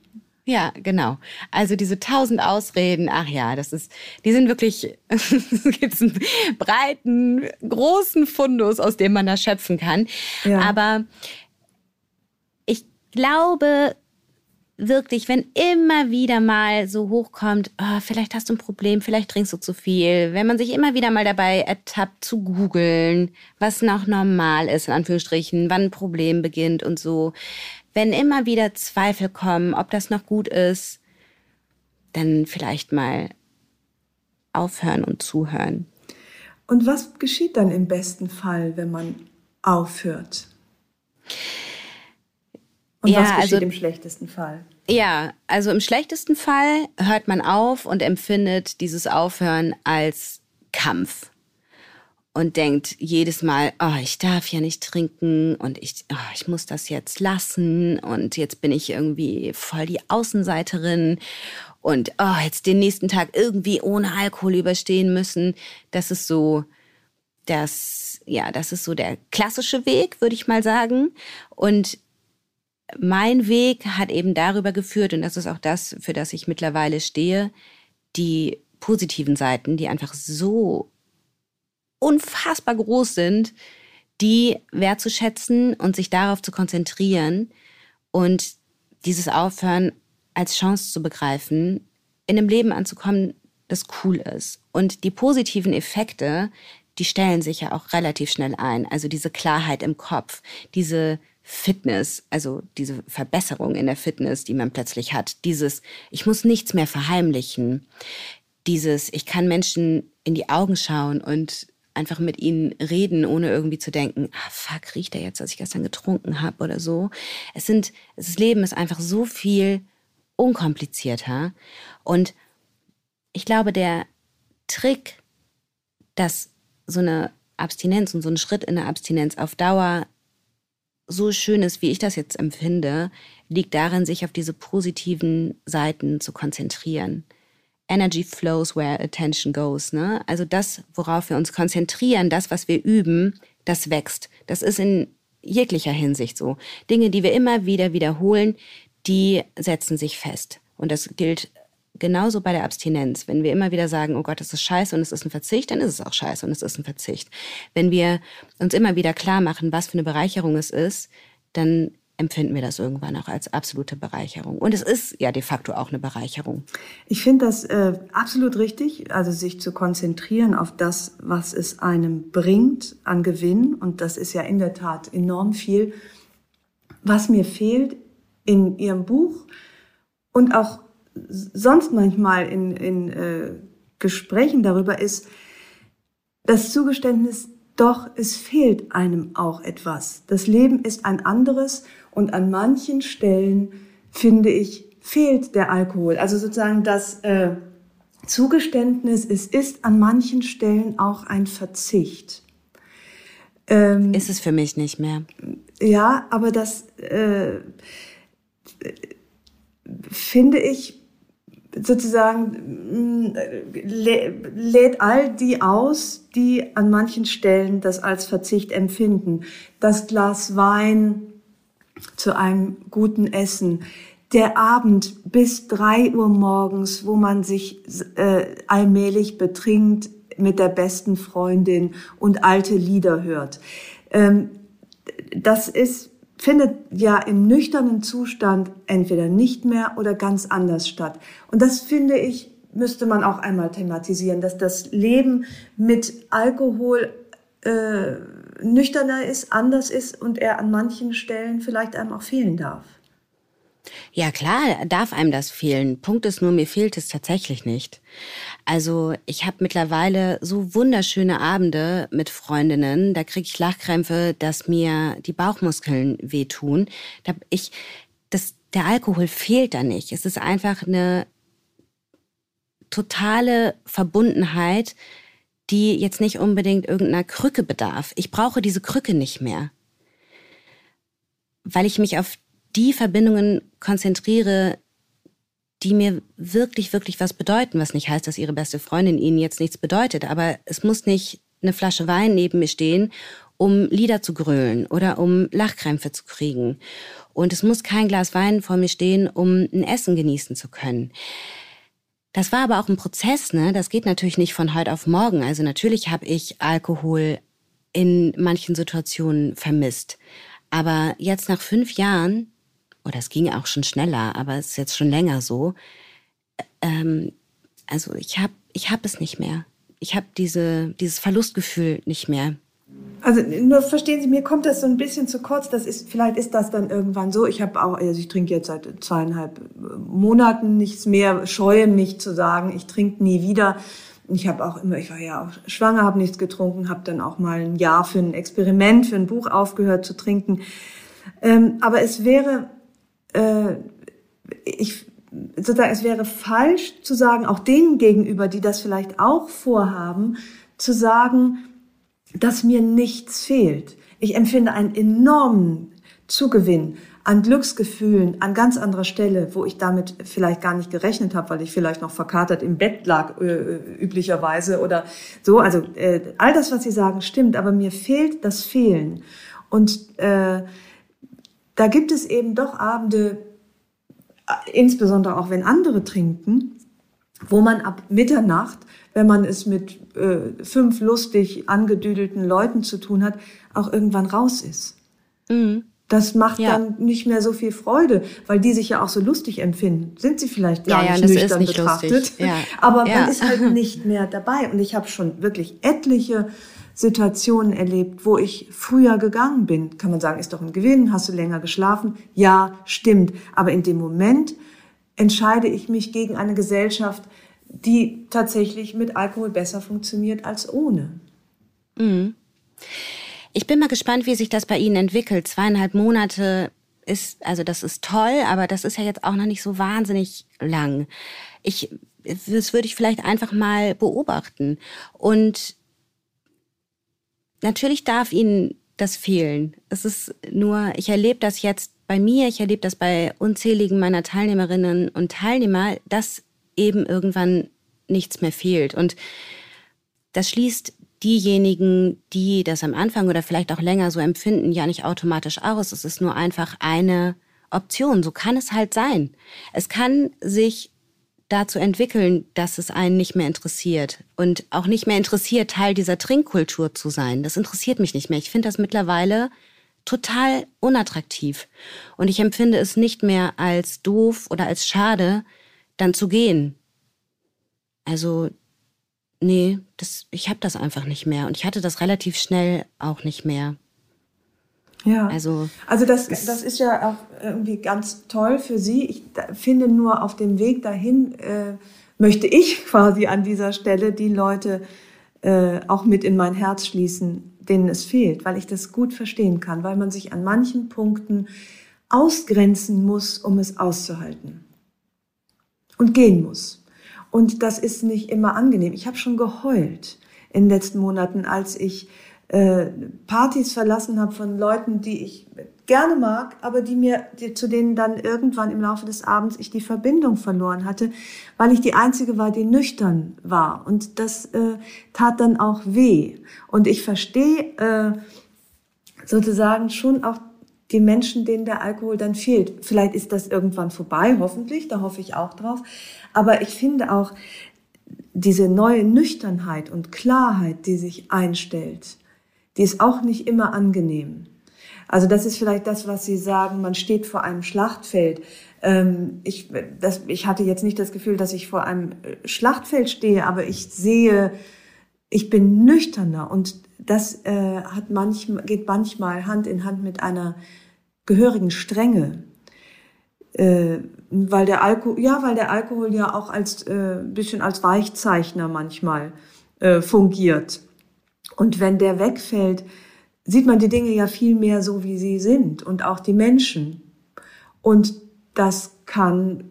C: Ja, genau. Also diese tausend Ausreden, ach ja, das ist, die sind wirklich, *laughs* es gibt einen breiten, großen Fundus, aus dem man da schöpfen kann. Ja. Aber ich glaube, wirklich, wenn immer wieder mal so hochkommt, oh, vielleicht hast du ein Problem, vielleicht trinkst du zu viel, wenn man sich immer wieder mal dabei ertappt zu googeln, was noch normal ist, in Anführungsstrichen, wann ein Problem beginnt und so, wenn immer wieder Zweifel kommen, ob das noch gut ist, dann vielleicht mal aufhören und zuhören.
B: Und was geschieht dann im besten Fall, wenn man aufhört? Und ja, was geschieht also, im schlechtesten Fall?
C: Ja, also im schlechtesten Fall hört man auf und empfindet dieses Aufhören als Kampf und denkt jedes Mal, oh, ich darf ja nicht trinken und ich, oh, ich muss das jetzt lassen und jetzt bin ich irgendwie voll die Außenseiterin und oh, jetzt den nächsten Tag irgendwie ohne Alkohol überstehen müssen. Das ist so das, ja, das ist so der klassische Weg, würde ich mal sagen. Und mein Weg hat eben darüber geführt, und das ist auch das, für das ich mittlerweile stehe, die positiven Seiten, die einfach so unfassbar groß sind, die wertzuschätzen und sich darauf zu konzentrieren und dieses Aufhören als Chance zu begreifen, in einem Leben anzukommen, das cool ist. Und die positiven Effekte, die stellen sich ja auch relativ schnell ein. Also diese Klarheit im Kopf, diese Fitness, also diese Verbesserung in der Fitness, die man plötzlich hat, dieses, ich muss nichts mehr verheimlichen, dieses, ich kann Menschen in die Augen schauen und einfach mit ihnen reden, ohne irgendwie zu denken, ah, fuck, riecht er jetzt, was ich gestern getrunken habe oder so. Es sind, das Leben ist einfach so viel unkomplizierter. Und ich glaube, der Trick, dass so eine Abstinenz und so ein Schritt in der Abstinenz auf Dauer so schön ist, wie ich das jetzt empfinde, liegt darin, sich auf diese positiven Seiten zu konzentrieren. Energy flows where attention goes. Ne? Also das, worauf wir uns konzentrieren, das, was wir üben, das wächst. Das ist in jeglicher Hinsicht so. Dinge, die wir immer wieder wiederholen, die setzen sich fest. Und das gilt genauso bei der Abstinenz. Wenn wir immer wieder sagen, oh Gott, das ist scheiße und es ist ein Verzicht, dann ist es auch scheiße und es ist ein Verzicht. Wenn wir uns immer wieder klar machen, was für eine Bereicherung es ist, dann empfinden wir das irgendwann auch als absolute Bereicherung. Und es ist ja de facto auch eine Bereicherung.
B: Ich finde das äh, absolut richtig, also sich zu konzentrieren auf das, was es einem bringt an Gewinn. Und das ist ja in der Tat enorm viel. Was mir fehlt in Ihrem Buch und auch sonst manchmal in, in äh, Gesprächen darüber ist, das Zugeständnis, doch, es fehlt einem auch etwas. Das Leben ist ein anderes und an manchen Stellen, finde ich, fehlt der Alkohol. Also sozusagen das äh, Zugeständnis, es ist an manchen Stellen auch ein Verzicht.
C: Ähm, ist es für mich nicht mehr.
B: Ja, aber das äh, finde ich sozusagen mm, lädt all die aus, die an manchen Stellen das als Verzicht empfinden. Das Glas Wein zu einem guten Essen, der Abend bis drei Uhr morgens, wo man sich äh, allmählich betrinkt mit der besten Freundin und alte Lieder hört. Ähm, das ist findet ja im nüchternen Zustand entweder nicht mehr oder ganz anders statt. Und das finde ich, müsste man auch einmal thematisieren, dass das Leben mit Alkohol äh, nüchterner ist, anders ist und er an manchen Stellen vielleicht einem auch fehlen darf.
C: Ja, klar, darf einem das fehlen. Punkt ist nur, mir fehlt es tatsächlich nicht. Also ich habe mittlerweile so wunderschöne Abende mit Freundinnen, da kriege ich Lachkrämpfe, dass mir die Bauchmuskeln wehtun. Da ich, das, der Alkohol fehlt da nicht. Es ist einfach eine totale Verbundenheit, die jetzt nicht unbedingt irgendeiner Krücke bedarf. Ich brauche diese Krücke nicht mehr, weil ich mich auf die Verbindungen konzentriere, die mir wirklich, wirklich was bedeuten, was nicht heißt, dass ihre beste Freundin ihnen jetzt nichts bedeutet. Aber es muss nicht eine Flasche Wein neben mir stehen, um Lieder zu grölen oder um Lachkrämpfe zu kriegen. Und es muss kein Glas Wein vor mir stehen, um ein Essen genießen zu können. Das war aber auch ein Prozess, ne? Das geht natürlich nicht von heute auf morgen. Also natürlich habe ich Alkohol in manchen Situationen vermisst. Aber jetzt nach fünf Jahren oder es ging auch schon schneller, aber es ist jetzt schon länger so. Ähm, also ich habe ich hab es nicht mehr. Ich habe diese, dieses Verlustgefühl nicht mehr.
B: Also nur verstehen Sie, mir kommt das so ein bisschen zu kurz. Das ist vielleicht ist das dann irgendwann so. Ich habe auch, also ich trinke jetzt seit zweieinhalb Monaten nichts mehr, scheue mich zu sagen, ich trinke nie wieder. Ich habe auch immer, ich war ja auch schwanger, habe nichts getrunken, habe dann auch mal ein Jahr für ein Experiment, für ein Buch aufgehört zu trinken. Ähm, aber es wäre äh, ich sozusagen, es wäre falsch zu sagen, auch denen gegenüber, die das vielleicht auch vorhaben, zu sagen, dass mir nichts fehlt. Ich empfinde einen enormen Zugewinn an Glücksgefühlen an ganz anderer Stelle, wo ich damit vielleicht gar nicht gerechnet habe, weil ich vielleicht noch verkatert im Bett lag äh, üblicherweise oder so. Also äh, all das, was Sie sagen, stimmt, aber mir fehlt das Fehlen. Und äh, da gibt es eben doch Abende, insbesondere auch wenn andere trinken, wo man ab Mitternacht, wenn man es mit äh, fünf lustig angedüdelten Leuten zu tun hat, auch irgendwann raus ist. Mhm. Das macht ja. dann nicht mehr so viel Freude, weil die sich ja auch so lustig empfinden. Sind sie vielleicht gar ja, nicht ja, nüchtern nicht betrachtet. Ja. *laughs* Aber man ist halt *laughs* nicht mehr dabei. Und ich habe schon wirklich etliche Situationen erlebt, wo ich früher gegangen bin. Kann man sagen, ist doch ein Gewinn, hast du länger geschlafen? Ja, stimmt. Aber in dem Moment entscheide ich mich gegen eine Gesellschaft, die tatsächlich mit Alkohol besser funktioniert als ohne.
C: Mhm. Ich bin mal gespannt, wie sich das bei Ihnen entwickelt. Zweieinhalb Monate ist, also das ist toll, aber das ist ja jetzt auch noch nicht so wahnsinnig lang. Ich, das würde ich vielleicht einfach mal beobachten. Und natürlich darf Ihnen das fehlen. Es ist nur, ich erlebe das jetzt bei mir, ich erlebe das bei unzähligen meiner Teilnehmerinnen und Teilnehmer, dass eben irgendwann nichts mehr fehlt. Und das schließt diejenigen, die das am Anfang oder vielleicht auch länger so empfinden, ja nicht automatisch aus. Es ist nur einfach eine Option. So kann es halt sein. Es kann sich dazu entwickeln, dass es einen nicht mehr interessiert und auch nicht mehr interessiert, Teil dieser Trinkkultur zu sein. Das interessiert mich nicht mehr. Ich finde das mittlerweile total unattraktiv und ich empfinde es nicht mehr als doof oder als schade, dann zu gehen. Also nee, das, ich habe das einfach nicht mehr. Und ich hatte das relativ schnell auch nicht mehr.
B: Ja. Also, also das, das ist ja auch irgendwie ganz toll für Sie. Ich finde nur auf dem Weg dahin äh, möchte ich *laughs* quasi an dieser Stelle die Leute äh, auch mit in mein Herz schließen, denen es fehlt, weil ich das gut verstehen kann, weil man sich an manchen Punkten ausgrenzen muss, um es auszuhalten. Und gehen muss. Und das ist nicht immer angenehm. Ich habe schon geheult in den letzten Monaten, als ich äh, Partys verlassen habe von Leuten, die ich gerne mag, aber die mir, die, zu denen dann irgendwann im Laufe des Abends ich die Verbindung verloren hatte, weil ich die einzige war, die nüchtern war. Und das äh, tat dann auch weh. Und ich verstehe äh, sozusagen schon auch die Menschen, denen der Alkohol dann fehlt. Vielleicht ist das irgendwann vorbei, hoffentlich, da hoffe ich auch drauf. Aber ich finde auch, diese neue Nüchternheit und Klarheit, die sich einstellt, die ist auch nicht immer angenehm. Also das ist vielleicht das, was Sie sagen, man steht vor einem Schlachtfeld. Ähm, ich, das, ich hatte jetzt nicht das Gefühl, dass ich vor einem äh, Schlachtfeld stehe, aber ich sehe, ich bin nüchterner und das äh, hat manchmal, geht manchmal Hand in Hand mit einer gehörigen Strenge. Äh, weil der Alkohol, ja, weil der Alkohol ja auch als äh, bisschen als Weichzeichner manchmal äh, fungiert. Und wenn der wegfällt, sieht man die Dinge ja viel mehr so, wie sie sind und auch die Menschen. Und das kann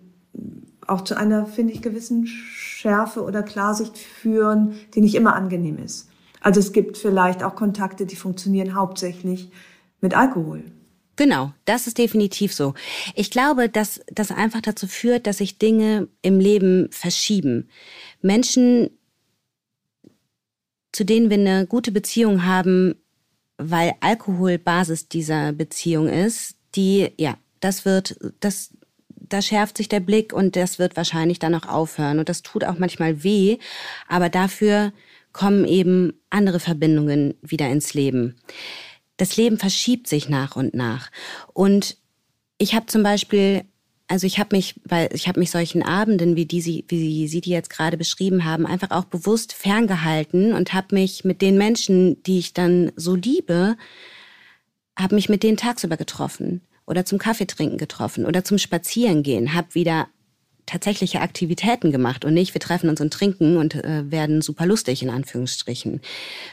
B: auch zu einer, finde ich, gewissen Schärfe oder Klarsicht führen, die nicht immer angenehm ist. Also es gibt vielleicht auch Kontakte, die funktionieren hauptsächlich mit Alkohol.
C: Genau, das ist definitiv so. Ich glaube, dass das einfach dazu führt, dass sich Dinge im Leben verschieben. Menschen, zu denen wir eine gute Beziehung haben, weil Alkohol Basis dieser Beziehung ist, die, ja, das wird, das, da schärft sich der Blick und das wird wahrscheinlich dann auch aufhören. Und das tut auch manchmal weh, aber dafür kommen eben andere Verbindungen wieder ins Leben das Leben verschiebt sich nach und nach. Und ich habe zum Beispiel, also ich habe mich, weil ich habe mich solchen Abenden, wie die sie, wie Sie die jetzt gerade beschrieben haben, einfach auch bewusst ferngehalten und habe mich mit den Menschen, die ich dann so liebe, habe mich mit denen tagsüber getroffen oder zum Kaffeetrinken getroffen oder zum Spazierengehen, habe wieder tatsächliche Aktivitäten gemacht und nicht, wir treffen uns und trinken und äh, werden super lustig in Anführungsstrichen,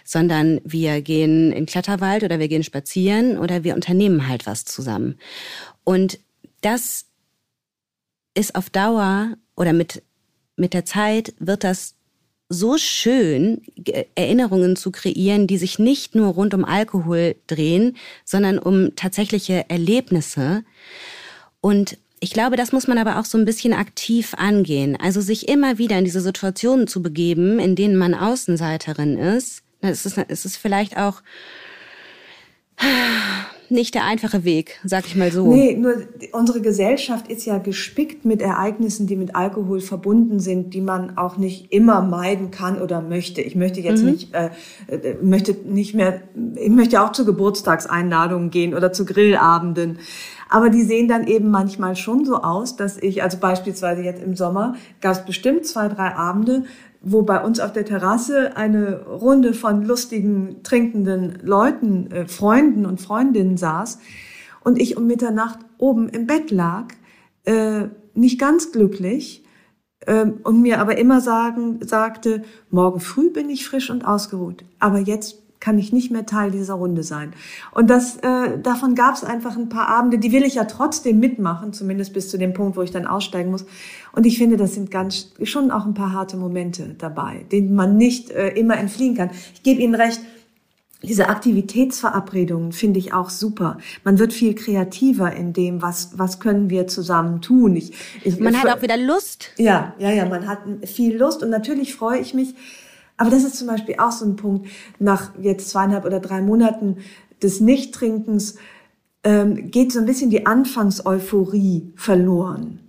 C: sondern wir gehen in Kletterwald oder wir gehen spazieren oder wir unternehmen halt was zusammen. Und das ist auf Dauer oder mit, mit der Zeit wird das so schön, Erinnerungen zu kreieren, die sich nicht nur rund um Alkohol drehen, sondern um tatsächliche Erlebnisse. Und ich glaube, das muss man aber auch so ein bisschen aktiv angehen. Also sich immer wieder in diese Situationen zu begeben, in denen man Außenseiterin ist. Es ist, es ist vielleicht auch nicht der einfache Weg, sag ich mal so.
B: Nee, nur unsere Gesellschaft ist ja gespickt mit Ereignissen, die mit Alkohol verbunden sind, die man auch nicht immer meiden kann oder möchte. Ich möchte jetzt mhm. nicht, äh, äh möchte nicht mehr, ich möchte auch zu Geburtstagseinladungen gehen oder zu Grillabenden. Aber die sehen dann eben manchmal schon so aus, dass ich, also beispielsweise jetzt im Sommer, gab es bestimmt zwei, drei Abende, wo bei uns auf der Terrasse eine Runde von lustigen, trinkenden Leuten, äh, Freunden und Freundinnen saß und ich um Mitternacht oben im Bett lag, äh, nicht ganz glücklich äh, und mir aber immer sagen, sagte, morgen früh bin ich frisch und ausgeruht, aber jetzt kann ich nicht mehr Teil dieser Runde sein. Und das, äh, davon gab es einfach ein paar Abende, die will ich ja trotzdem mitmachen, zumindest bis zu dem Punkt, wo ich dann aussteigen muss. Und ich finde, das sind ganz schon auch ein paar harte Momente dabei, denen man nicht äh, immer entfliehen kann. Ich gebe Ihnen recht. Diese Aktivitätsverabredungen finde ich auch super. Man wird viel kreativer in dem, was, was können wir zusammen tun. Ich,
C: ich, man hat auch wieder Lust.
B: Ja, ja, ja, man hat viel Lust und natürlich freue ich mich, aber das ist zum Beispiel auch so ein Punkt, nach jetzt zweieinhalb oder drei Monaten des Nichttrinkens ähm, geht so ein bisschen die Anfangseuphorie verloren.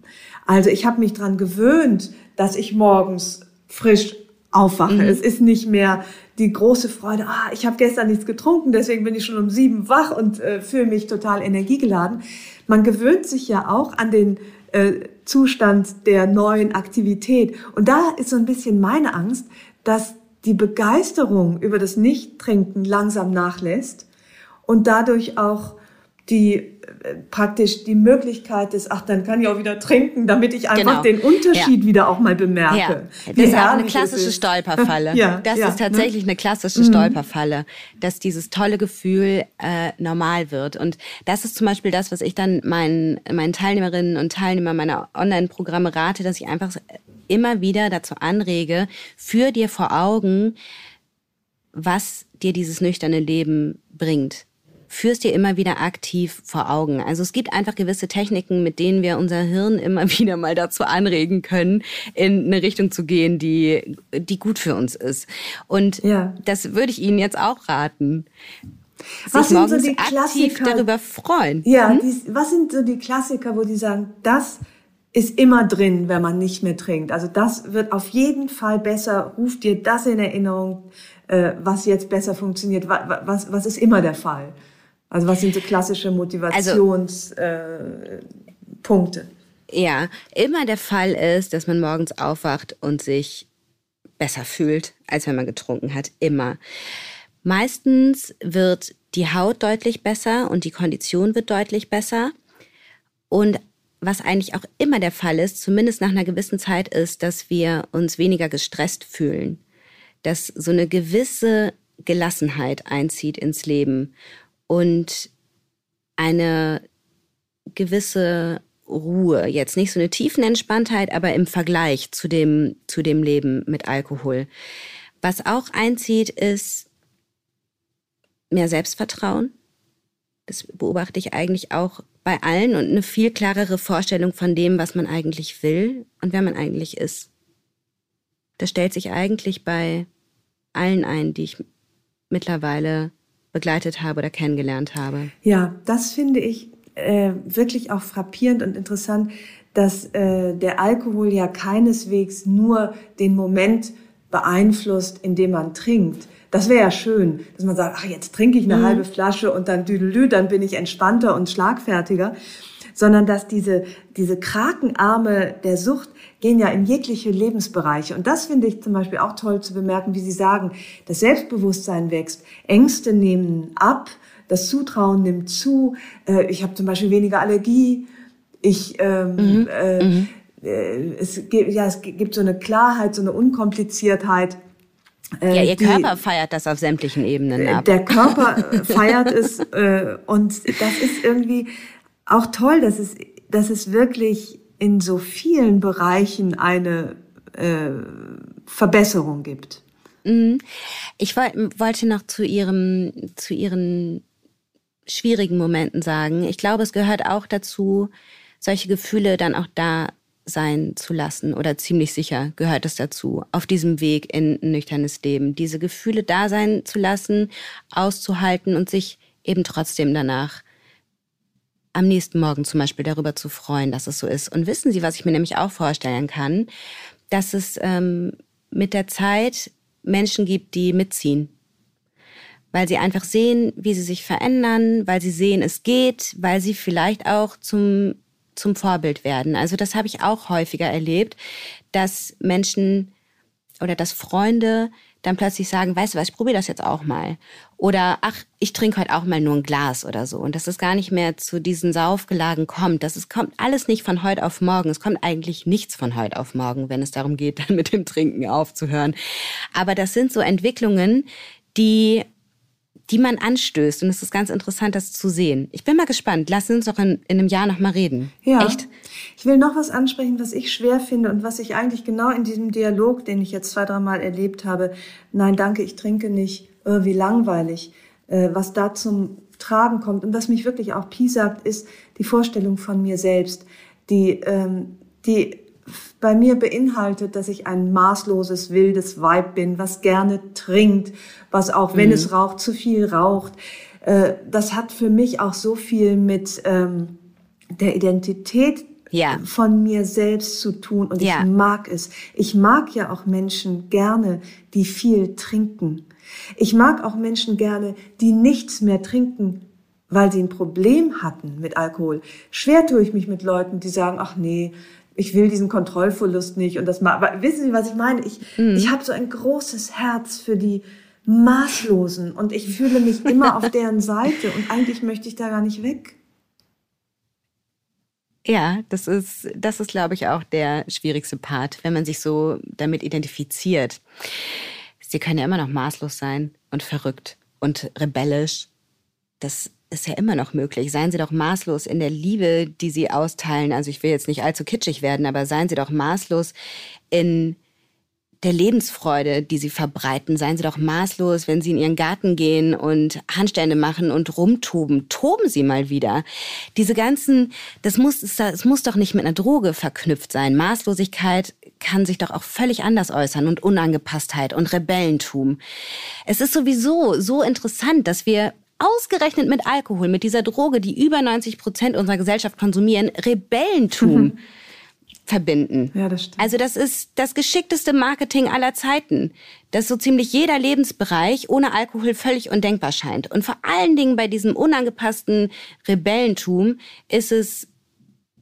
B: Also ich habe mich dran gewöhnt, dass ich morgens frisch aufwache. Mhm. Es ist nicht mehr die große Freude, ah, ich habe gestern nichts getrunken, deswegen bin ich schon um sieben wach und äh, fühle mich total energiegeladen. Man gewöhnt sich ja auch an den äh, Zustand der neuen Aktivität. Und da ist so ein bisschen meine Angst, dass die Begeisterung über das Nichttrinken langsam nachlässt und dadurch auch die praktisch die Möglichkeit ist, ach, dann kann ich auch wieder trinken, damit ich einfach genau. den Unterschied ja. wieder auch mal bemerke. Ja.
C: Das ist auch eine klassische Stolperfalle. *laughs* ja, das ja, ist tatsächlich ne? eine klassische mhm. Stolperfalle, dass dieses tolle Gefühl äh, normal wird. Und das ist zum Beispiel das, was ich dann meinen, meinen Teilnehmerinnen und Teilnehmern meiner Online-Programme rate, dass ich einfach immer wieder dazu anrege, für dir vor Augen, was dir dieses nüchterne Leben bringt. Führst dir immer wieder aktiv vor Augen. Also es gibt einfach gewisse Techniken, mit denen wir unser Hirn *laughs* immer wieder mal dazu anregen können, in eine Richtung zu gehen, die, die gut für uns ist. Und ja. das würde ich Ihnen jetzt auch raten.
B: Was sind so die Klassiker?
C: darüber freuen.
B: Ja, hm? die, was sind so die Klassiker, wo die sagen, das ist immer drin, wenn man nicht mehr trinkt. Also das wird auf jeden Fall besser. Ruft dir das in Erinnerung, äh, was jetzt besser funktioniert. Was, was, was ist immer der Fall? Also was sind so klassische Motivationspunkte? Also,
C: äh, ja, immer der Fall ist, dass man morgens aufwacht und sich besser fühlt, als wenn man getrunken hat. Immer. Meistens wird die Haut deutlich besser und die Kondition wird deutlich besser. Und was eigentlich auch immer der Fall ist, zumindest nach einer gewissen Zeit, ist, dass wir uns weniger gestresst fühlen. Dass so eine gewisse Gelassenheit einzieht ins Leben und eine gewisse Ruhe. Jetzt nicht so eine Tiefenentspanntheit, aber im Vergleich zu dem, zu dem Leben mit Alkohol. Was auch einzieht, ist mehr Selbstvertrauen. Das beobachte ich eigentlich auch bei allen und eine viel klarere Vorstellung von dem, was man eigentlich will und wer man eigentlich ist. Das stellt sich eigentlich bei allen ein, die ich mittlerweile begleitet habe oder kennengelernt habe.
B: Ja, das finde ich äh, wirklich auch frappierend und interessant, dass äh, der Alkohol ja keineswegs nur den Moment beeinflusst, in dem man trinkt, das wäre ja schön, dass man sagt, ach, jetzt trinke ich eine mhm. halbe Flasche und dann düdelü, dann bin ich entspannter und schlagfertiger. Sondern dass diese, diese Krakenarme der Sucht gehen ja in jegliche Lebensbereiche. Und das finde ich zum Beispiel auch toll zu bemerken, wie Sie sagen, das Selbstbewusstsein wächst, Ängste nehmen ab, das Zutrauen nimmt zu. Äh, ich habe zum Beispiel weniger Allergie. Ich ähm, mhm. Äh, mhm. Äh, es gibt ja es gibt so eine Klarheit, so eine Unkompliziertheit.
C: Äh, ja, ihr Körper die, feiert das auf sämtlichen Ebenen ab.
B: Der Körper feiert es äh, und das ist irgendwie auch toll, dass es, dass es wirklich in so vielen Bereichen eine äh, Verbesserung gibt.
C: Mhm. Ich wollte noch zu ihrem, zu ihren schwierigen Momenten sagen. Ich glaube, es gehört auch dazu, solche Gefühle dann auch da sein zu lassen oder ziemlich sicher gehört es dazu, auf diesem Weg in ein nüchternes Leben, diese Gefühle da sein zu lassen, auszuhalten und sich eben trotzdem danach am nächsten Morgen zum Beispiel darüber zu freuen, dass es so ist. Und wissen Sie, was ich mir nämlich auch vorstellen kann, dass es ähm, mit der Zeit Menschen gibt, die mitziehen, weil sie einfach sehen, wie sie sich verändern, weil sie sehen, es geht, weil sie vielleicht auch zum zum Vorbild werden. Also das habe ich auch häufiger erlebt, dass Menschen oder dass Freunde dann plötzlich sagen, weißt du was, ich probiere das jetzt auch mal. Oder ach, ich trinke heute auch mal nur ein Glas oder so. Und dass es gar nicht mehr zu diesen Saufgelagen kommt. Das es kommt alles nicht von heute auf morgen. Es kommt eigentlich nichts von heute auf morgen, wenn es darum geht, *laughs* dann mit dem Trinken aufzuhören. Aber das sind so Entwicklungen, die die man anstößt. Und es ist ganz interessant, das zu sehen. Ich bin mal gespannt. Lass uns doch in, in einem Jahr noch mal reden.
B: Ja. Echt? Ich will noch was ansprechen, was ich schwer finde und was ich eigentlich genau in diesem Dialog, den ich jetzt zwei, drei Mal erlebt habe, nein, danke, ich trinke nicht, äh, wie langweilig, äh, was da zum Tragen kommt und was mich wirklich auch piesackt, ist die Vorstellung von mir selbst, die, ähm, die bei mir beinhaltet, dass ich ein maßloses, wildes Weib bin, was gerne trinkt, was auch, wenn mhm. es raucht, zu viel raucht. Äh, das hat für mich auch so viel mit ähm, der Identität ja. von mir selbst zu tun und ja. ich mag es. Ich mag ja auch Menschen gerne, die viel trinken. Ich mag auch Menschen gerne, die nichts mehr trinken, weil sie ein Problem hatten mit Alkohol. Schwer tue ich mich mit Leuten, die sagen, ach nee, ich will diesen Kontrollverlust nicht und das mal. Aber wissen Sie, was ich meine? Ich, mhm. ich habe so ein großes Herz für die Maßlosen und ich fühle mich immer auf deren Seite und eigentlich möchte ich da gar nicht weg.
C: Ja, das ist, das ist, glaube ich, auch der schwierigste Part, wenn man sich so damit identifiziert. Sie können ja immer noch maßlos sein und verrückt und rebellisch. Das ist ja immer noch möglich. Seien Sie doch maßlos in der Liebe, die Sie austeilen. Also ich will jetzt nicht allzu kitschig werden, aber seien Sie doch maßlos in der Lebensfreude, die Sie verbreiten. Seien Sie doch maßlos, wenn Sie in Ihren Garten gehen und Handstände machen und rumtoben. Toben Sie mal wieder. Diese ganzen, das muss, das muss doch nicht mit einer Droge verknüpft sein. Maßlosigkeit kann sich doch auch völlig anders äußern und Unangepasstheit und Rebellentum. Es ist sowieso so interessant, dass wir ausgerechnet mit Alkohol, mit dieser Droge, die über 90 Prozent unserer Gesellschaft konsumieren, Rebellentum. *laughs* verbinden.
B: Ja, das stimmt.
C: Also das ist das geschickteste Marketing aller Zeiten, dass so ziemlich jeder Lebensbereich ohne Alkohol völlig undenkbar scheint. Und vor allen Dingen bei diesem unangepassten Rebellentum ist es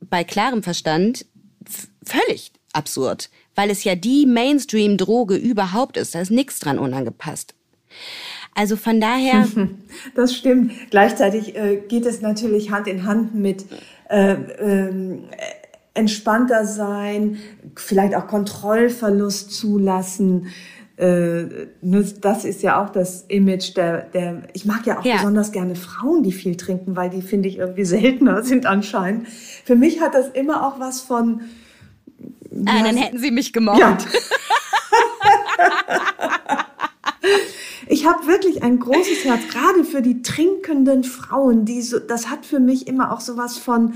C: bei klarem Verstand völlig absurd, weil es ja die Mainstream-Droge überhaupt ist. Da ist nichts dran unangepasst. Also von daher. *laughs*
B: Das stimmt. Gleichzeitig äh, geht es natürlich Hand in Hand mit äh, äh, entspannter sein, vielleicht auch Kontrollverlust zulassen. Äh, das ist ja auch das Image der, der ich mag ja auch ja. besonders gerne Frauen, die viel trinken, weil die finde ich irgendwie seltener *laughs* sind anscheinend. Für mich hat das immer auch was von.
C: Ah, dann hätten Sie mich gemobbt. Ja. *laughs*
B: Ich habe wirklich ein großes Herz, gerade für die trinkenden Frauen. Die so, das hat für mich immer auch sowas von,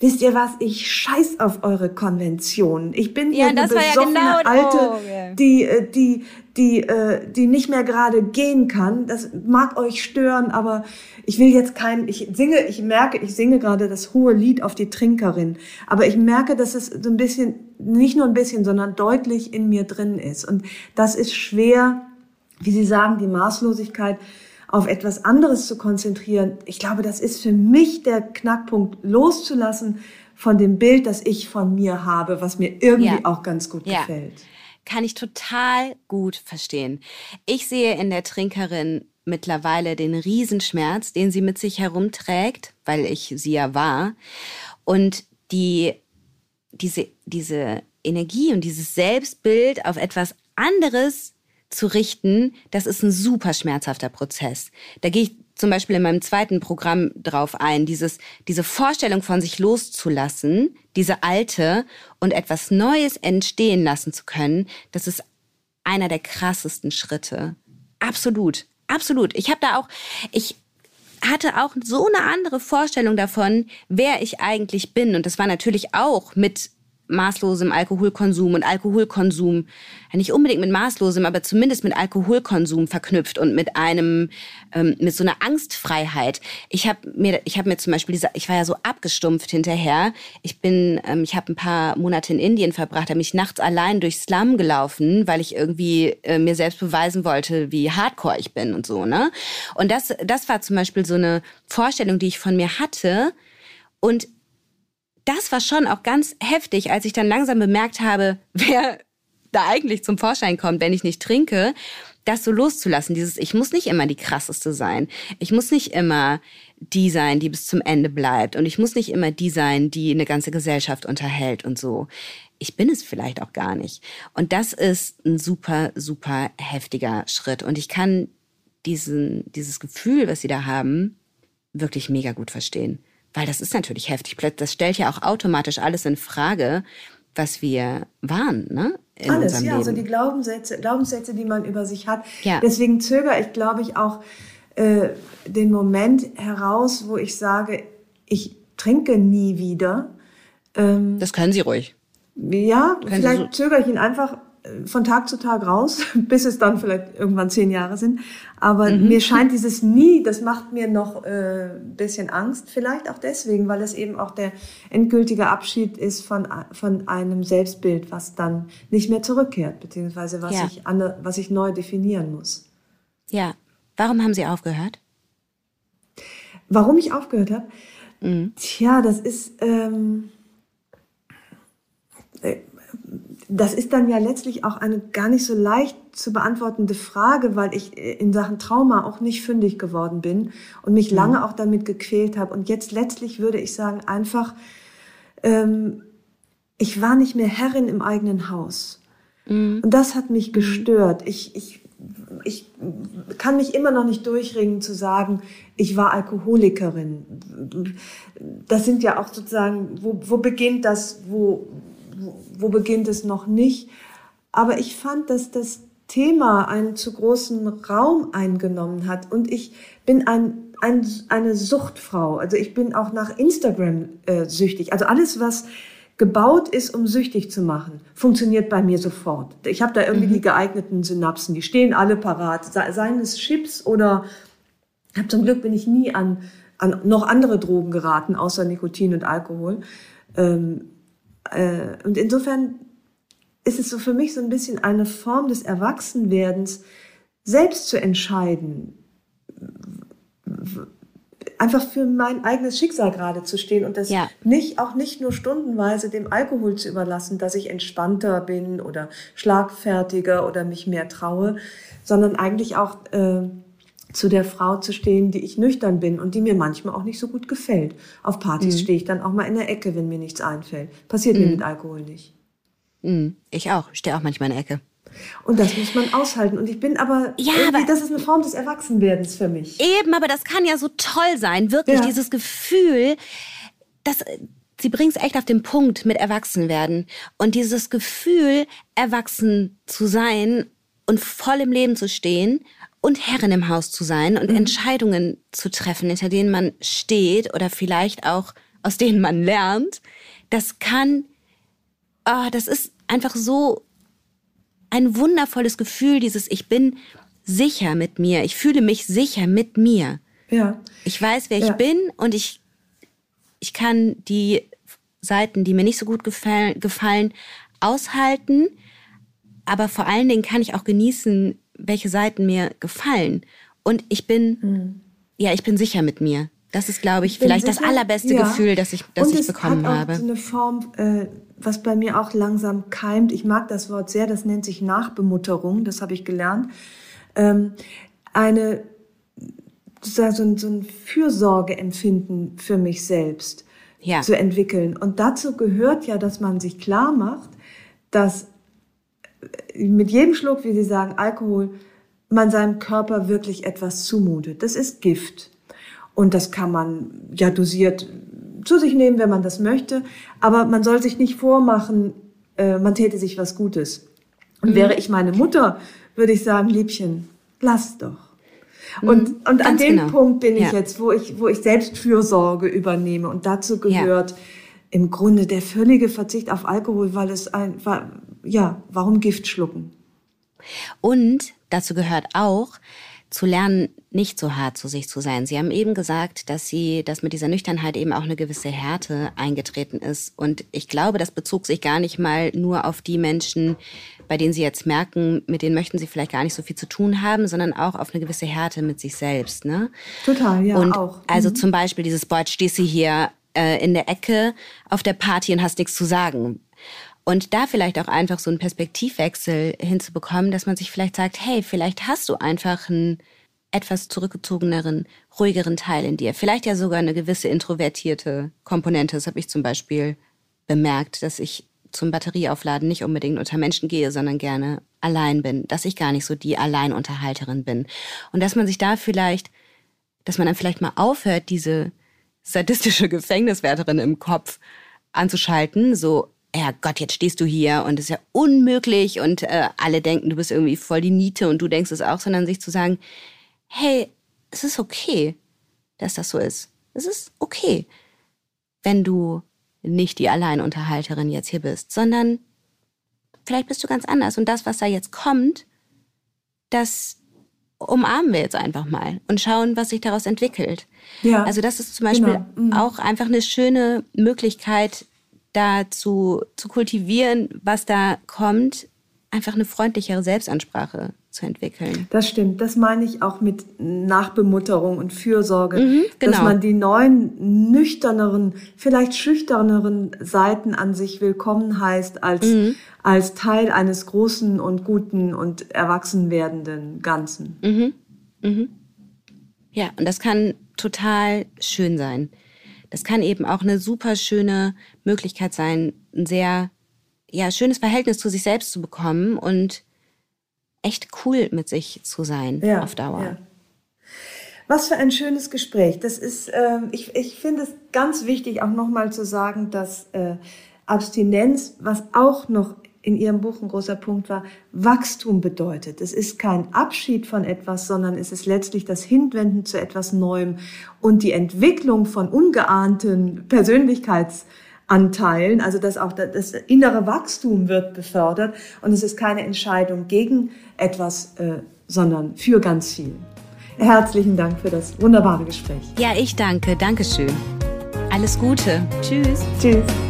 B: wisst ihr was, ich scheiß auf eure Konventionen. Ich bin ja, eine besoffene ja genau Alte, die, äh, die, die, äh, die nicht mehr gerade gehen kann. Das mag euch stören, aber ich will jetzt kein, ich singe, ich merke, ich singe gerade das hohe Lied auf die Trinkerin. Aber ich merke, dass es so ein bisschen, nicht nur ein bisschen, sondern deutlich in mir drin ist. Und das ist schwer, wie Sie sagen, die Maßlosigkeit auf etwas anderes zu konzentrieren. Ich glaube, das ist für mich der Knackpunkt, loszulassen von dem Bild, das ich von mir habe, was mir irgendwie ja. auch ganz gut ja. gefällt.
C: Kann ich total gut verstehen. Ich sehe in der Trinkerin mittlerweile den Riesenschmerz, den sie mit sich herumträgt, weil ich sie ja war. Und die, diese, diese Energie und dieses Selbstbild auf etwas anderes zu richten, das ist ein super schmerzhafter Prozess. Da gehe ich zum Beispiel in meinem zweiten Programm drauf ein, dieses, diese Vorstellung von sich loszulassen, diese alte und etwas Neues entstehen lassen zu können, das ist einer der krassesten Schritte. Absolut, absolut. Ich habe da auch, ich hatte auch so eine andere Vorstellung davon, wer ich eigentlich bin. Und das war natürlich auch mit maßlosem Alkoholkonsum und Alkoholkonsum, nicht unbedingt mit maßlosem, aber zumindest mit Alkoholkonsum verknüpft und mit einem, ähm, mit so einer Angstfreiheit. Ich habe mir, ich habe mir zum Beispiel diese, ich war ja so abgestumpft hinterher. Ich bin, ähm, ich habe ein paar Monate in Indien verbracht, habe mich nachts allein durch Slum gelaufen, weil ich irgendwie äh, mir selbst beweisen wollte, wie hardcore ich bin und so, ne? Und das, das war zum Beispiel so eine Vorstellung, die ich von mir hatte. Und das war schon auch ganz heftig, als ich dann langsam bemerkt habe, *laughs* wer da eigentlich zum Vorschein kommt, wenn ich nicht trinke, das so loszulassen. Dieses, ich muss nicht immer die krasseste sein. Ich muss nicht immer die sein, die bis zum Ende bleibt. Und ich muss nicht immer die sein, die eine ganze Gesellschaft unterhält und so. Ich bin es vielleicht auch gar nicht. Und das ist ein super, super heftiger Schritt. Und ich kann diesen, dieses Gefühl, was sie da haben, wirklich mega gut verstehen. Weil das ist natürlich heftig. Das stellt ja auch automatisch alles in Frage, was wir waren, ne?
B: In alles, ja, Leben. also die Glaubenssätze, Glaubenssätze, die man über sich hat. Ja. Deswegen zögere ich, glaube ich, auch äh, den Moment heraus, wo ich sage, ich trinke nie wieder.
C: Ähm, das können Sie ruhig.
B: Ja, können vielleicht so zögere ich ihn einfach von Tag zu Tag raus, *laughs* bis es dann vielleicht irgendwann zehn Jahre sind. Aber mhm. mir scheint dieses Nie, das macht mir noch äh, bisschen Angst. Vielleicht auch deswegen, weil es eben auch der endgültige Abschied ist von, von einem Selbstbild, was dann nicht mehr zurückkehrt, beziehungsweise was, ja. ich, an, was ich neu definieren muss.
C: Ja. Warum haben Sie aufgehört?
B: Warum ich aufgehört habe? Mhm. Tja, das ist... Ähm, äh, das ist dann ja letztlich auch eine gar nicht so leicht zu beantwortende Frage, weil ich in Sachen Trauma auch nicht fündig geworden bin und mich lange mhm. auch damit gequält habe. Und jetzt letztlich würde ich sagen, einfach, ähm, ich war nicht mehr Herrin im eigenen Haus. Mhm. Und das hat mich gestört. Ich, ich, ich kann mich immer noch nicht durchringen zu sagen, ich war Alkoholikerin. Das sind ja auch sozusagen, wo, wo beginnt das, wo, wo beginnt es noch nicht. Aber ich fand, dass das Thema einen zu großen Raum eingenommen hat und ich bin ein, ein, eine Suchtfrau. Also ich bin auch nach Instagram äh, süchtig. Also alles, was gebaut ist, um süchtig zu machen, funktioniert bei mir sofort. Ich habe da irgendwie mhm. die geeigneten Synapsen, die stehen alle parat, seien es Chips oder hab zum Glück bin ich nie an, an noch andere Drogen geraten, außer Nikotin und Alkohol. Ähm, äh, und insofern ist es so für mich so ein bisschen eine Form des Erwachsenwerdens, selbst zu entscheiden, einfach für mein eigenes Schicksal gerade zu stehen und das ja. nicht, auch nicht nur stundenweise dem Alkohol zu überlassen, dass ich entspannter bin oder schlagfertiger oder mich mehr traue, sondern eigentlich auch äh, zu der Frau zu stehen, die ich nüchtern bin und die mir manchmal auch nicht so gut gefällt. Auf Partys mhm. stehe ich dann auch mal in der Ecke, wenn mir nichts einfällt. Passiert mhm. mir mit Alkohol nicht.
C: Mhm. Ich auch, stehe auch manchmal in der Ecke.
B: Und das muss man aushalten. Und ich bin aber, ja, aber das ist eine Form des Erwachsenwerdens für mich.
C: Eben, aber das kann ja so toll sein, wirklich ja. dieses Gefühl, dass sie bringt es echt auf den Punkt mit Erwachsenwerden und dieses Gefühl, erwachsen zu sein und voll im Leben zu stehen und Herrin im Haus zu sein und mhm. Entscheidungen zu treffen, hinter denen man steht oder vielleicht auch aus denen man lernt, das kann, oh, das ist einfach so ein wundervolles Gefühl, dieses Ich bin sicher mit mir, ich fühle mich sicher mit mir. Ja. Ich weiß, wer ja. ich bin und ich, ich kann die Seiten, die mir nicht so gut gefallen, gefallen, aushalten. Aber vor allen Dingen kann ich auch genießen, welche Seiten mir gefallen. Und ich bin, mhm. ja, ich bin sicher mit mir. Das ist, glaube ich, ich vielleicht sicher, das allerbeste ja. Gefühl, das ich, das ich bekommen
B: hat
C: auch habe.
B: So eine Form, äh, was bei mir auch langsam keimt. Ich mag das Wort sehr. Das nennt sich Nachbemutterung. Das habe ich gelernt. Ähm, eine so ein, so ein Fürsorgeempfinden für mich selbst ja. zu entwickeln. Und dazu gehört ja, dass man sich klar macht, dass mit jedem Schluck, wie Sie sagen, Alkohol, man seinem Körper wirklich etwas zumutet. Das ist Gift. Und das kann man ja dosiert zu sich nehmen, wenn man das möchte. Aber man soll sich nicht vormachen, äh, man täte sich was Gutes. Und mhm. wäre ich meine Mutter, würde ich sagen, Liebchen, lass doch. Und, mhm, und an dem genau. Punkt bin ich ja. jetzt, wo ich, wo ich Selbstfürsorge übernehme. Und dazu gehört ja. im Grunde der völlige Verzicht auf Alkohol, weil es ein, ja, warum Gift schlucken?
C: Und dazu gehört auch, zu lernen, nicht so hart zu sich zu sein. Sie haben eben gesagt, dass Sie, dass mit dieser Nüchternheit eben auch eine gewisse Härte eingetreten ist. Und ich glaube, das bezog sich gar nicht mal nur auf die Menschen, bei denen Sie jetzt merken, mit denen möchten Sie vielleicht gar nicht so viel zu tun haben, sondern auch auf eine gewisse Härte mit sich selbst. Ne?
B: Total, ja,
C: und
B: auch.
C: Also mhm. zum Beispiel dieses, boah, stehst du hier äh, in der Ecke auf der Party und hast nichts zu sagen. Und da vielleicht auch einfach so einen Perspektivwechsel hinzubekommen, dass man sich vielleicht sagt, hey, vielleicht hast du einfach einen etwas zurückgezogeneren, ruhigeren Teil in dir. Vielleicht ja sogar eine gewisse introvertierte Komponente. Das habe ich zum Beispiel bemerkt, dass ich zum Batterieaufladen nicht unbedingt unter Menschen gehe, sondern gerne allein bin, dass ich gar nicht so die Alleinunterhalterin bin. Und dass man sich da vielleicht, dass man dann vielleicht mal aufhört, diese sadistische *laughs* Gefängniswärterin im Kopf anzuschalten, so, ja Gott, jetzt stehst du hier und es ist ja unmöglich und äh, alle denken, du bist irgendwie voll die Niete und du denkst es auch, sondern sich zu sagen, hey, es ist okay, dass das so ist. Es ist okay, wenn du nicht die Alleinunterhalterin jetzt hier bist, sondern vielleicht bist du ganz anders. Und das, was da jetzt kommt, das umarmen wir jetzt einfach mal und schauen, was sich daraus entwickelt. Ja, also das ist zum Beispiel genau. mhm. auch einfach eine schöne Möglichkeit, da zu, zu kultivieren, was da kommt, einfach eine freundlichere Selbstansprache zu entwickeln.
B: Das stimmt. Das meine ich auch mit Nachbemutterung und Fürsorge. Mhm, genau. Dass man die neuen, nüchterneren, vielleicht schüchterneren Seiten an sich willkommen heißt als, mhm. als Teil eines großen und guten und erwachsen werdenden Ganzen.
C: Mhm. Mhm. Ja, und das kann total schön sein. Das kann eben auch eine super schöne Möglichkeit sein, ein sehr ja, schönes Verhältnis zu sich selbst zu bekommen und echt cool mit sich zu sein ja, auf Dauer. Ja.
B: Was für ein schönes Gespräch. Das ist, äh, ich, ich finde es ganz wichtig, auch nochmal zu sagen, dass äh, Abstinenz, was auch noch in Ihrem Buch ein großer Punkt war, Wachstum bedeutet. Es ist kein Abschied von etwas, sondern es ist letztlich das Hinwenden zu etwas Neuem und die Entwicklung von ungeahnten Persönlichkeits- Anteilen, also dass auch das innere Wachstum wird befördert und es ist keine Entscheidung gegen etwas, äh, sondern für ganz viel. Herzlichen Dank für das wunderbare Gespräch.
C: Ja, ich danke. Dankeschön. Alles Gute. Tschüss.
B: Tschüss.